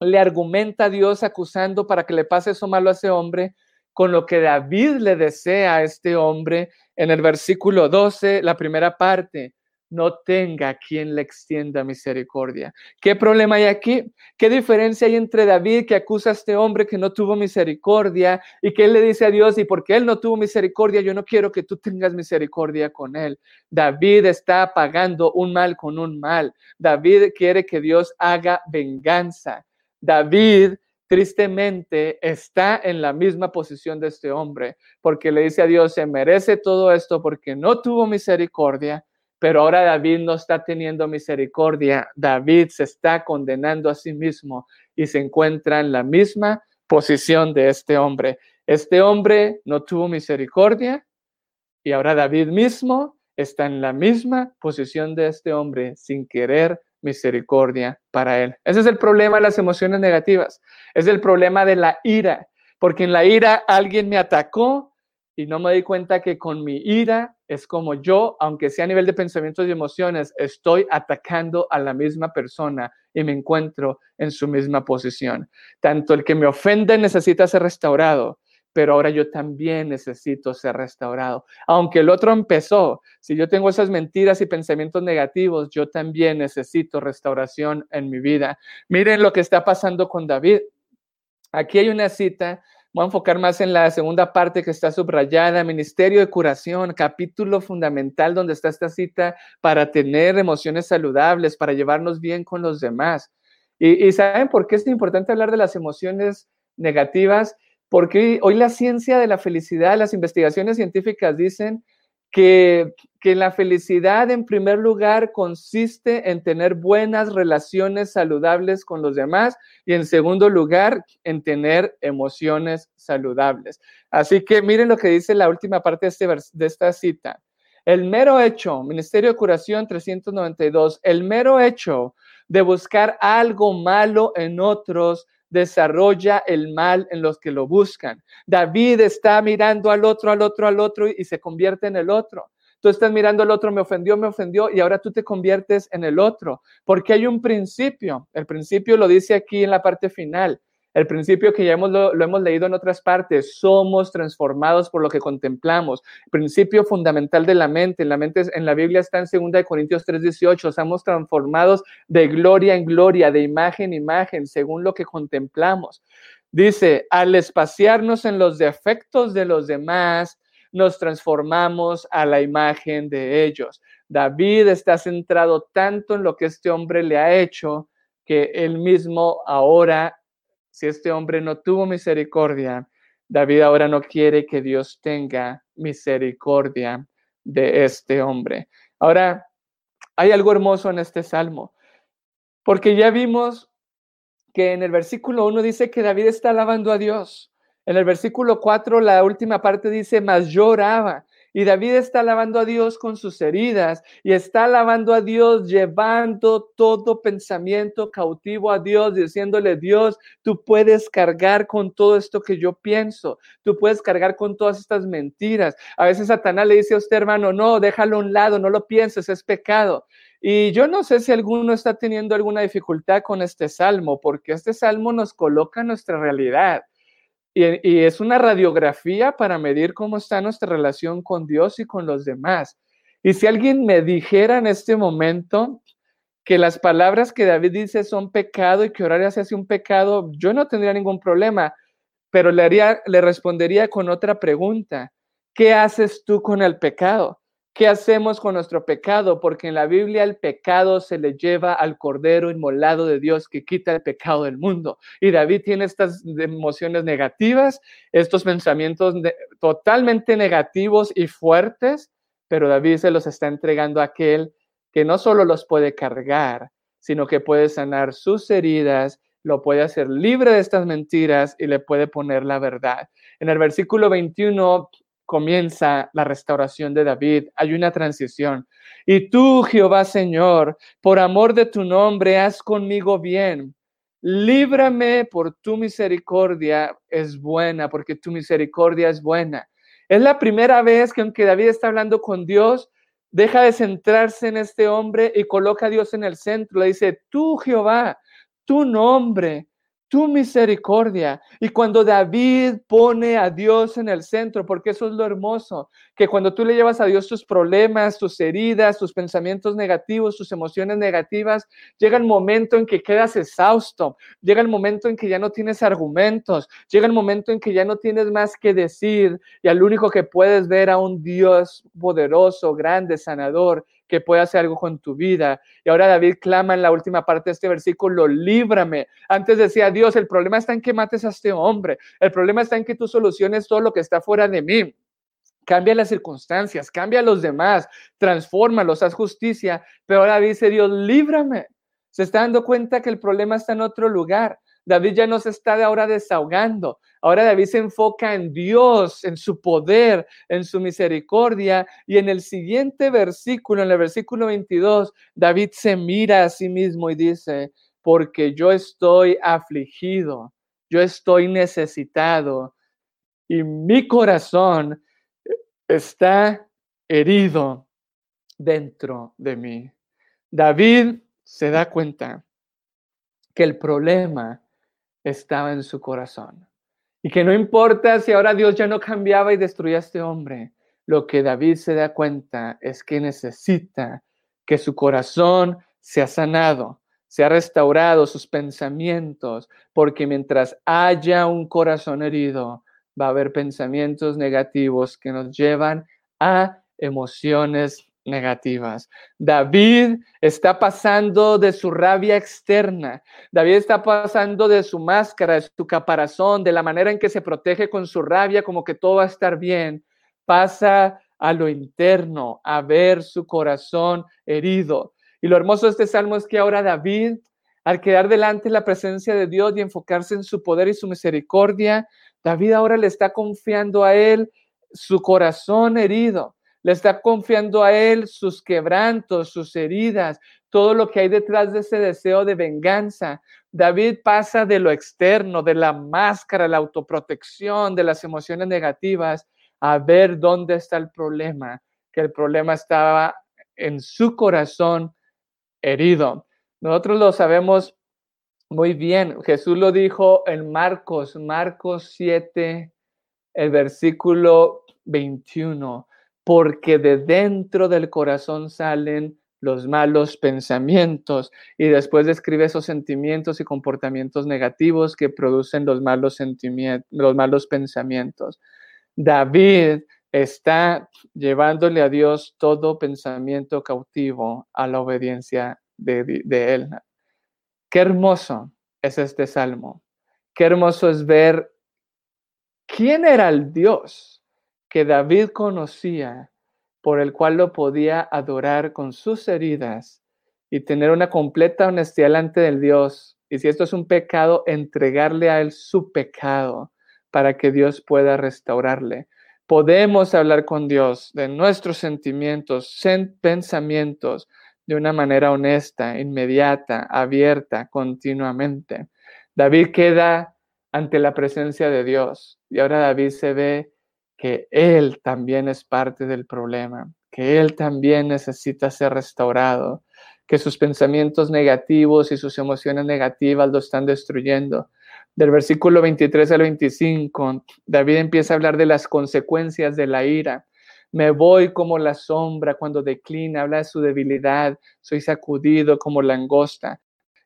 le argumenta a Dios acusando para que le pase eso malo a ese hombre con lo que David le desea a este hombre en el versículo 12, la primera parte no tenga quien le extienda misericordia. ¿Qué problema hay aquí? ¿Qué diferencia hay entre David que acusa a este hombre que no tuvo misericordia y que él le dice a Dios, y porque él no tuvo misericordia, yo no quiero que tú tengas misericordia con él? David está pagando un mal con un mal. David quiere que Dios haga venganza. David tristemente está en la misma posición de este hombre, porque le dice a Dios, se merece todo esto porque no tuvo misericordia pero ahora David no está teniendo misericordia. David se está condenando a sí mismo y se encuentra en la misma posición de este hombre. Este hombre no tuvo misericordia y ahora David mismo está en la misma posición de este hombre sin querer misericordia para él. Ese es el problema de las emociones negativas. Es el problema de la ira, porque en la ira alguien me atacó y no me di cuenta que con mi ira es como yo, aunque sea a nivel de pensamientos y emociones, estoy atacando a la misma persona y me encuentro en su misma posición. Tanto el que me ofende necesita ser restaurado, pero ahora yo también necesito ser restaurado. Aunque el otro empezó, si yo tengo esas mentiras y pensamientos negativos, yo también necesito restauración en mi vida. Miren lo que está pasando con David. Aquí hay una cita Voy a enfocar más en la segunda parte que está subrayada, Ministerio de Curación, capítulo fundamental donde está esta cita para tener emociones saludables, para llevarnos bien con los demás. Y, ¿saben por qué es importante hablar de las emociones negativas? Porque hoy la ciencia de la felicidad, las investigaciones científicas dicen que, la felicidad en primer lugar consiste en tener buenas relaciones saludables con los demás y en segundo lugar en tener emociones saludables. Así que miren lo que dice la última parte de, este de esta cita. El mero hecho, Ministerio de Curación 392, el mero hecho de buscar algo malo en otros desarrolla el mal en los que lo buscan. David está mirando al otro, al otro, al otro y se convierte en el otro. Tú estás mirando al otro, me ofendió, me ofendió y ahora tú te conviertes en el otro, porque hay un principio. El principio lo dice aquí en la parte final. El principio que ya hemos, lo, hemos leído en otras partes, somos transformados por lo que contemplamos. Principio fundamental de la mente. La mente en la Biblia está en 2 Corintios 3:18. Somos transformados de gloria en gloria, de imagen en imagen, según lo que contemplamos. Dice, al espaciarnos en los defectos de los demás, nos transformamos a la imagen de ellos. David está centrado tanto en lo que este hombre le ha hecho que él mismo ahora si este hombre no tuvo misericordia, David ahora no quiere que Dios tenga misericordia de este hombre. Ahora, hay algo hermoso en este salmo, porque ya vimos que en el versículo 1 dice que David está alabando a Dios. En el versículo 4, la última parte dice, mas lloraba. Y David está alabando a Dios con sus heridas y está alabando a Dios llevando todo pensamiento cautivo a Dios, diciéndole, Dios, tú puedes cargar con todo esto que yo pienso, tú puedes cargar con todas estas mentiras. A veces Satanás le dice a usted, hermano, no, déjalo a un lado, no lo pienses, es pecado. Y yo no sé si alguno está teniendo alguna dificultad con este salmo, porque este salmo nos coloca en nuestra realidad. Y, es una radiografía para medir cómo está nuestra relación con Dios y con los demás. Y si alguien me dijera en este momento que las palabras que David dice son pecado y que orar hace un pecado, yo no tendría ningún problema, pero le, haría, le respondería con otra pregunta. ¿Qué haces tú con el pecado? ¿Qué hacemos con nuestro pecado? Porque en la Biblia el pecado se le lleva al Cordero inmolado de Dios que quita el pecado del mundo. Y David tiene estas emociones negativas, estos pensamientos totalmente negativos y fuertes, pero David se los está entregando a aquel que no solo los puede cargar, sino que puede sanar sus heridas, lo puede hacer libre de estas mentiras y le puede poner la verdad. En el versículo 21 comienza la restauración de David, hay una transición. Y tú, Jehová Señor, por amor de tu nombre, haz conmigo bien. Líbrame por tu misericordia es buena, porque tu misericordia es buena. Es la primera vez que aunque David está hablando con Dios, deja de centrarse en este hombre y coloca a Dios en el centro. Le dice, tú Jehová, tu nombre, tu misericordia. Y cuando David pone a Dios en el centro, porque eso es lo hermoso, que cuando tú le llevas a Dios tus problemas, tus heridas, tus pensamientos negativos, tus emociones negativas, llega el momento en que quedas exhausto, llega el momento en que ya no tienes argumentos, llega el momento en que ya no tienes más que decir y al único que puedes ver a un Dios poderoso, grande, sanador, que pueda hacer algo con tu vida. Y ahora David clama en la última parte de este versículo, líbrame. Antes decía Dios, el problema está en que mates a este hombre, el problema está en que tú soluciones todo lo que está fuera de mí. Cambia las circunstancias, cambia a los demás, transfórmalos, haz justicia. Pero ahora dice Dios, líbrame. Se está dando cuenta que el problema está en otro lugar. David ya no se está ahora desahogando. Ahora David se enfoca en Dios, en su poder, en su misericordia. Y en el siguiente versículo, en el versículo 22, David se mira a sí mismo y dice, porque yo estoy afligido, yo estoy necesitado y mi corazón está herido dentro de mí. David se da cuenta que el problema estaba en su corazón. Y que no importa si ahora Dios ya no cambiaba y destruía a este hombre, lo que David se da cuenta es que necesita que su corazón sea sanado, sea restaurado, sus pensamientos, porque mientras haya un corazón herido, va a haber pensamientos negativos que nos llevan a emociones negativas. David está pasando de su rabia externa. David está pasando de su máscara, de su caparazón, de la manera en que se protege con su rabia, como que todo va a estar bien. Pasa a lo interno, a ver su corazón herido. Y lo hermoso de este salmo es que ahora David, al quedar delante de la presencia de Dios y enfocarse en su poder y su misericordia, David ahora le está confiando a él su corazón herido le está confiando a Él sus quebrantos, sus heridas, todo lo que hay detrás de ese deseo de venganza. David pasa de lo externo, de la máscara, la autoprotección, de las emociones negativas, a ver dónde está el problema, que el problema estaba en su corazón herido. Nosotros lo sabemos muy bien. Jesús lo dijo en Marcos, Marcos 7, el versículo 21 porque de dentro del corazón salen los malos pensamientos y después describe esos sentimientos y comportamientos negativos que producen los malos los malos pensamientos. David está llevándole a Dios todo pensamiento cautivo a la obediencia de él. Qué hermoso es este salmo. Qué hermoso es ver quién era el Dios que David conocía, por el cual lo podía adorar con sus heridas y tener una completa honestidad delante del Dios. Y si esto es un pecado, entregarle a Él su pecado, para que Dios pueda restaurarle. Podemos hablar con Dios de nuestros sentimientos, pensamientos, de una manera honesta, inmediata, abierta, continuamente. David queda ante la presencia de Dios y ahora David se ve que él también es parte del problema, que él también necesita ser restaurado, que sus pensamientos negativos y sus emociones negativas lo están destruyendo. Del versículo 23 al 25, David empieza a hablar de las consecuencias de la ira. Me voy como la sombra cuando declina, habla de su debilidad, soy sacudido como langosta.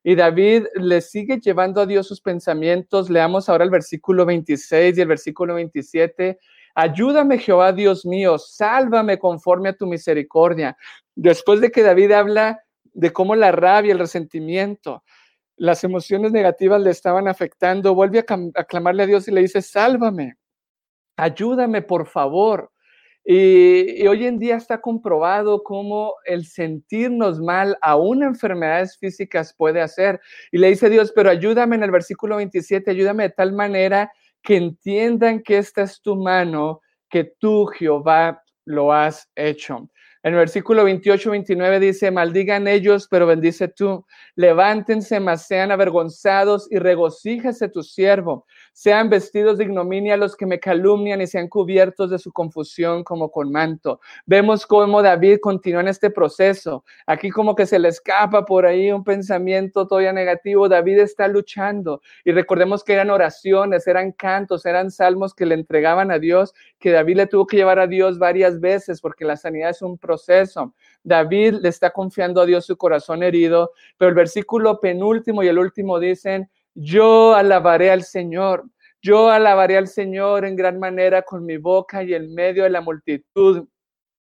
Y David le sigue llevando a Dios sus pensamientos. Leamos ahora el versículo 26 y el versículo 27. Ayúdame, Jehová, Dios mío, sálvame conforme a tu misericordia. Después de que David habla de cómo la rabia, el resentimiento, las emociones negativas le estaban afectando, vuelve a, clamarle a Dios y le dice, sálvame, ayúdame, por favor. Y, hoy en día está comprobado cómo el sentirnos mal, aún enfermedades físicas, puede hacer. Y le dice Dios, pero ayúdame en el versículo 27, ayúdame de tal manera que entiendan que esta es tu mano, que tú, Jehová, lo has hecho. En el versículo 28-29 dice, maldigan ellos, pero bendice tú. Levántense, mas sean avergonzados y regocíjese tu siervo. Sean vestidos de ignominia los que me calumnian y sean cubiertos de su confusión como con manto. Vemos cómo David continúa en este proceso. Aquí como que se le escapa por ahí un pensamiento todavía negativo. David está luchando. Y recordemos que eran oraciones, eran cantos, eran salmos que le entregaban a Dios, que David le tuvo que llevar a Dios varias veces porque la sanidad es un proceso. David le está confiando a Dios su corazón herido, pero el versículo penúltimo y el último dicen, yo alabaré al Señor. Yo alabaré al Señor en gran manera con mi boca y en medio de la multitud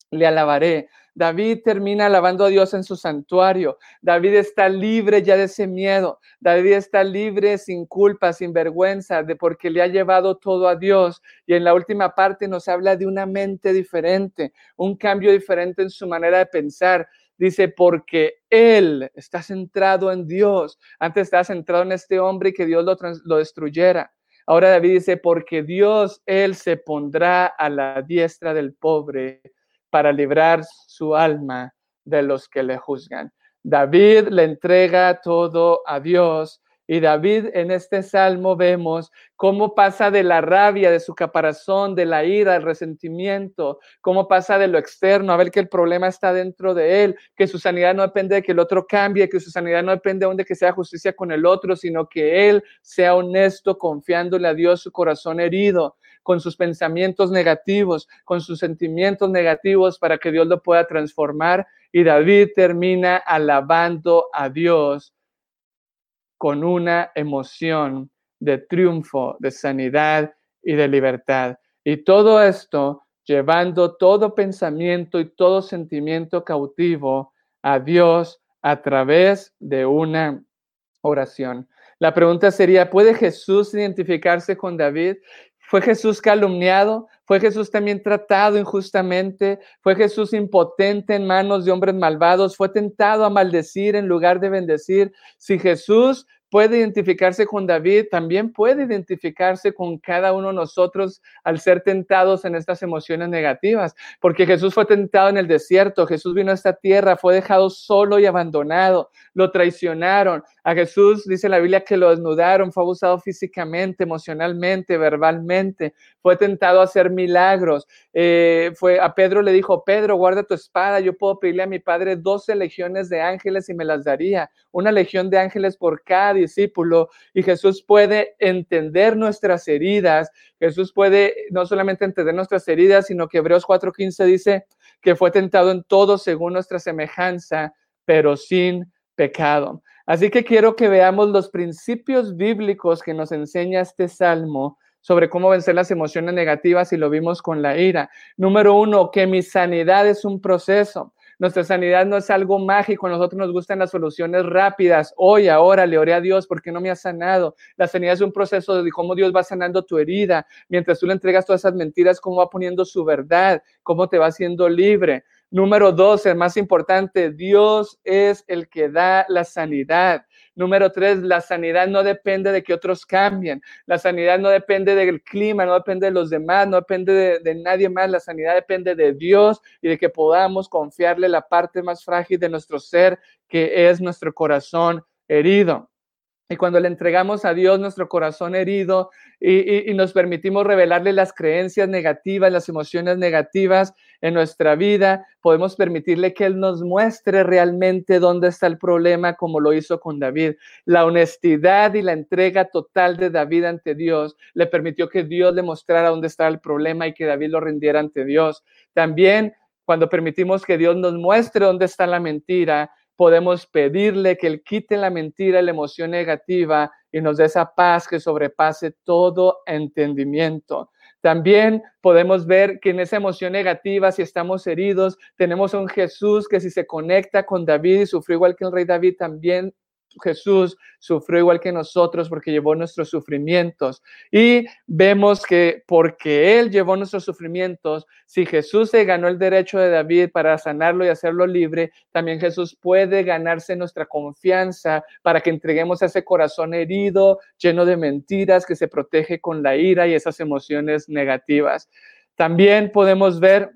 le alabaré. David termina alabando a Dios en su santuario. David está libre ya de ese miedo. David está libre sin culpa, sin vergüenza, de porque le ha llevado todo a Dios. Y en la última parte nos habla de una mente diferente, un cambio diferente en su manera de pensar. Dice, porque él está centrado en Dios. Antes estaba centrado en este hombre y que Dios lo, lo destruyera. Ahora David dice, porque Dios, él se pondrá a la diestra del pobre para librar su alma de los que le juzgan. David le entrega todo a Dios y David en este salmo vemos cómo pasa de la rabia, de su caparazón, de la ira, el resentimiento, cómo pasa de lo externo a ver que el problema está dentro de él, que su sanidad no depende de que el otro cambie, que su sanidad no depende de que sea justicia con el otro, sino que él sea honesto confiándole a Dios su corazón herido con sus pensamientos negativos, con sus sentimientos negativos para que Dios lo pueda transformar. Y David termina alabando a Dios con una emoción de triunfo, de sanidad y de libertad. Y todo esto llevando todo pensamiento y todo sentimiento cautivo a Dios a través de una oración. La pregunta sería, ¿puede Jesús identificarse con David? ¿Fue Jesús calumniado? ¿Fue Jesús también tratado injustamente? ¿Fue Jesús impotente en manos de hombres malvados? ¿Fue tentado a maldecir en lugar de bendecir? Si Jesús puede identificarse con David, también puede identificarse con cada uno de nosotros al ser tentados en estas emociones negativas, porque Jesús fue tentado en el desierto, Jesús vino a esta tierra, fue dejado solo y abandonado, lo traicionaron. A Jesús dice la Biblia que lo desnudaron, fue abusado físicamente, emocionalmente, verbalmente, fue tentado a hacer milagros. Eh, fue, a Pedro le dijo, Pedro, guarda tu espada, yo puedo pedirle a mi padre 12 legiones de ángeles y me las daría, una legión de ángeles por cada discípulo y Jesús puede entender nuestras heridas. Jesús puede no solamente entender nuestras heridas, sino que Hebreos 4:15 dice que fue tentado en todo según nuestra semejanza, pero sin pecado. Así que quiero que veamos los principios bíblicos que nos enseña este salmo sobre cómo vencer las emociones negativas y lo vimos con la ira. Número uno, que mi sanidad es un proceso. Nuestra sanidad no es algo mágico, a nosotros nos gustan las soluciones rápidas. Hoy, ahora, le oré a Dios porque no me ha sanado. La sanidad es un proceso de cómo Dios va sanando tu herida. Mientras tú le entregas todas esas mentiras, cómo va poniendo su verdad, cómo te va haciendo libre. Número dos, el más importante, Dios es el que da la sanidad. Número tres, la sanidad no depende de que otros cambien. La sanidad no depende del clima, no depende de los demás, no depende de, de nadie más. La sanidad depende de Dios y de que podamos confiarle la parte más frágil de nuestro ser, que es nuestro corazón herido. Y cuando le entregamos a Dios nuestro corazón herido y, nos permitimos revelarle las creencias negativas, las emociones negativas en nuestra vida, podemos permitirle que Él nos muestre realmente dónde está el problema, como lo hizo con David. La honestidad y la entrega total de David ante Dios le permitió que Dios le mostrara dónde estaba el problema y que David lo rindiera ante Dios. También cuando permitimos que Dios nos muestre dónde está la mentira, podemos pedirle que Él quite la mentira, la emoción negativa y nos dé esa paz que sobrepase todo entendimiento. También podemos ver que en esa emoción negativa, si estamos heridos, tenemos a un Jesús que si se conecta con David y sufrió igual que el rey David, también Jesús sufrió igual que nosotros porque llevó nuestros sufrimientos. Y vemos que porque Él llevó nuestros sufrimientos, si Jesús se ganó el derecho de David para sanarlo y hacerlo libre, también Jesús puede ganarse nuestra confianza para que entreguemos ese corazón herido, lleno de mentiras, que se protege con la ira y esas emociones negativas. También podemos ver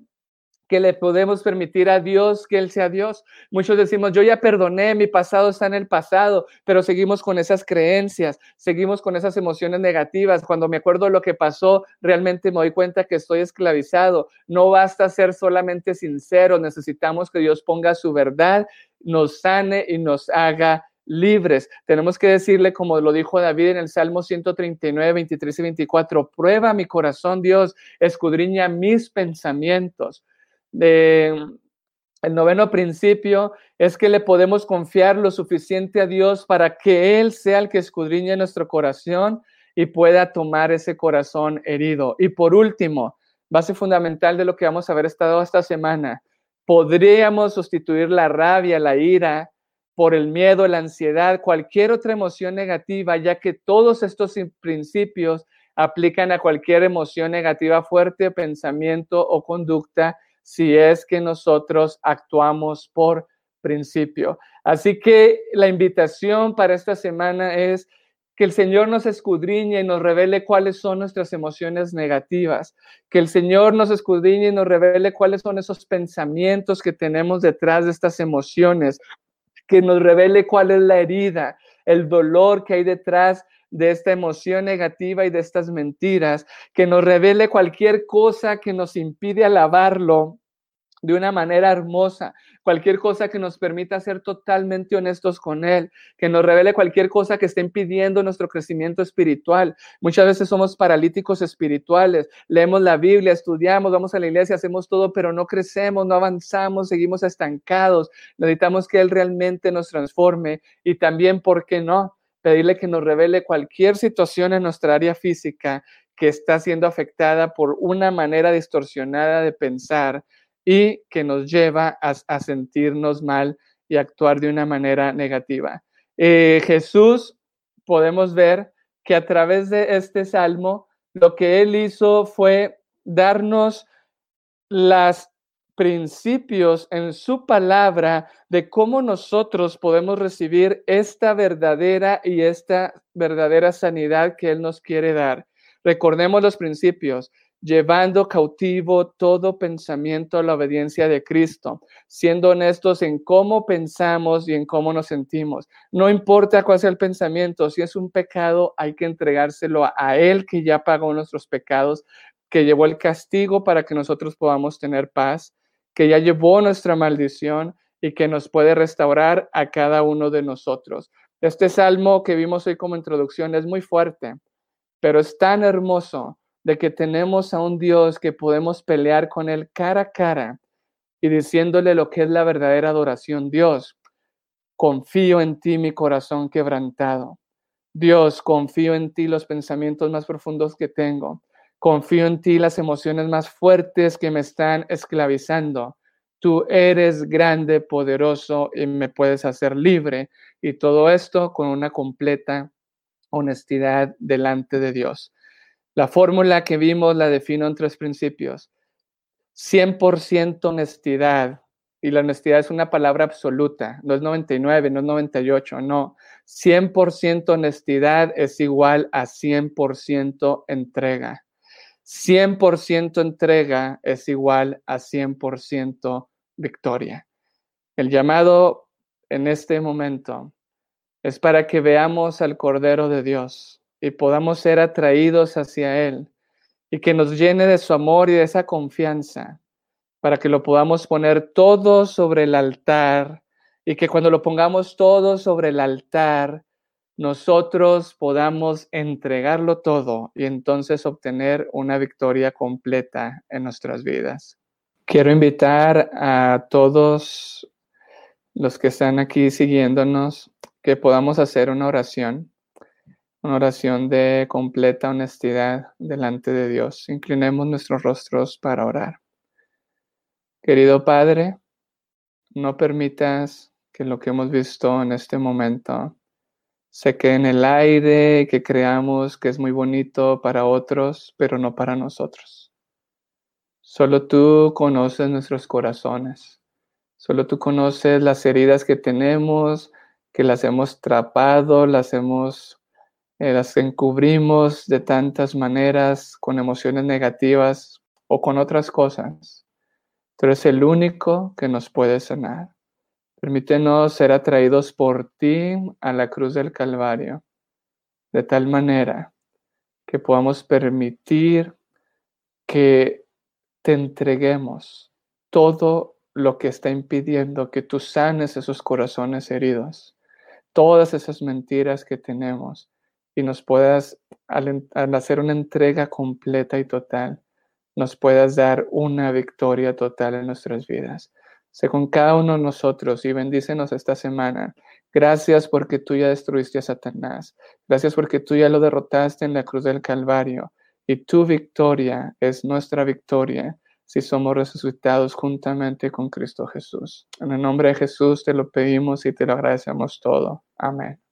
que le podemos permitir a Dios que Él sea Dios. Muchos decimos, yo ya perdoné, mi pasado está en el pasado, pero seguimos con esas creencias, seguimos con esas emociones negativas. Cuando me acuerdo lo que pasó, realmente me doy cuenta que estoy esclavizado. No basta ser solamente sincero, necesitamos que Dios ponga su verdad, nos sane y nos haga libres. Tenemos que decirle, como lo dijo David en el Salmo 139, 23 y 24, prueba mi corazón, Dios, escudriña mis pensamientos el noveno principio es que le podemos confiar lo suficiente a Dios para que Él sea el que escudriñe nuestro corazón y pueda tomar ese corazón herido. Y por último, base fundamental de lo que vamos a ver estado esta semana, podríamos sustituir la rabia, la ira, por el miedo, la ansiedad, cualquier otra emoción negativa, ya que todos estos principios aplican a cualquier emoción negativa fuerte, pensamiento o conducta si es que nosotros actuamos por principio. Así que la invitación para esta semana es que el Señor nos escudriñe y nos revele cuáles son nuestras emociones negativas, que el Señor nos escudriñe y nos revele cuáles son esos pensamientos que tenemos detrás de estas emociones, que nos revele cuál es la herida, el dolor que hay detrás de esta emoción negativa y de estas mentiras, que nos revele cualquier cosa que nos impide alabarlo de una manera hermosa, cualquier cosa que nos permita ser totalmente honestos con Él, que nos revele cualquier cosa que esté impidiendo nuestro crecimiento espiritual. Muchas veces somos paralíticos espirituales, leemos la Biblia, estudiamos, vamos a la iglesia, hacemos todo, pero no crecemos, no avanzamos, seguimos estancados. Necesitamos que Él realmente nos transforme y también, ¿por qué no? Pedirle que nos revele cualquier situación en nuestra área física que está siendo afectada por una manera distorsionada de pensar y que nos lleva a, sentirnos mal y actuar de una manera negativa. Eh, Jesús, podemos ver que a través de este salmo, lo que él hizo fue darnos los principios en su palabra de cómo nosotros podemos recibir esta verdadera y esta verdadera sanidad que Él nos quiere dar. Recordemos los principios, llevando cautivo todo pensamiento a la obediencia de Cristo, siendo honestos en cómo pensamos y en cómo nos sentimos. No importa cuál sea el pensamiento, si es un pecado, hay que entregárselo a Él que ya pagó nuestros pecados, que llevó el castigo para que nosotros podamos tener paz que ya llevó nuestra maldición y que nos puede restaurar a cada uno de nosotros. Este salmo que vimos hoy como introducción es muy fuerte, pero es tan hermoso de que tenemos a un Dios que podemos pelear con él cara a cara y diciéndole lo que es la verdadera adoración. Dios, confío en ti mi corazón quebrantado. Dios, confío en ti los pensamientos más profundos que tengo. Confío en ti las emociones más fuertes que me están esclavizando. Tú eres grande, poderoso y me puedes hacer libre. Y todo esto con una completa honestidad delante de Dios. La fórmula que vimos la defino en tres principios. 100% honestidad y la honestidad es una palabra absoluta, no es 99, no es 98, no. 100% honestidad es igual a 100% entrega. 100% entrega es igual a 100% victoria. El llamado en este momento es para que veamos al Cordero de Dios y podamos ser atraídos hacia Él y que nos llene de su amor y de esa confianza para que lo podamos poner todo sobre el altar y que cuando lo pongamos todo sobre el altar, nosotros podamos entregarlo todo y entonces obtener una victoria completa en nuestras vidas. Quiero invitar a todos los que están aquí siguiéndonos que podamos hacer una oración, una oración de completa honestidad delante de Dios. Inclinemos nuestros rostros para orar. Querido Padre, no permitas que lo que hemos visto en este momento se quede en el aire, que creamos que es muy bonito para otros, pero no para nosotros. Solo tú conoces nuestros corazones. Solo tú conoces las heridas que tenemos, que las hemos trapado, las hemos, eh, las encubrimos de tantas maneras, con emociones negativas o con otras cosas. Tú eres el único que nos puede sanar. Permítenos ser atraídos por ti a la cruz del Calvario, de tal manera que podamos permitir que te entreguemos todo lo que está impidiendo que tú sanes esos corazones heridos, todas esas mentiras que tenemos y nos puedas, al, hacer una entrega completa y total, nos puedas dar una victoria total en nuestras vidas. Con cada uno de nosotros y bendícenos esta semana. Gracias porque tú ya destruiste a Satanás. Gracias porque tú ya lo derrotaste en la cruz del Calvario. Y tu victoria es nuestra victoria si somos resucitados juntamente con Cristo Jesús. En el nombre de Jesús te lo pedimos y te lo agradecemos todo. Amén.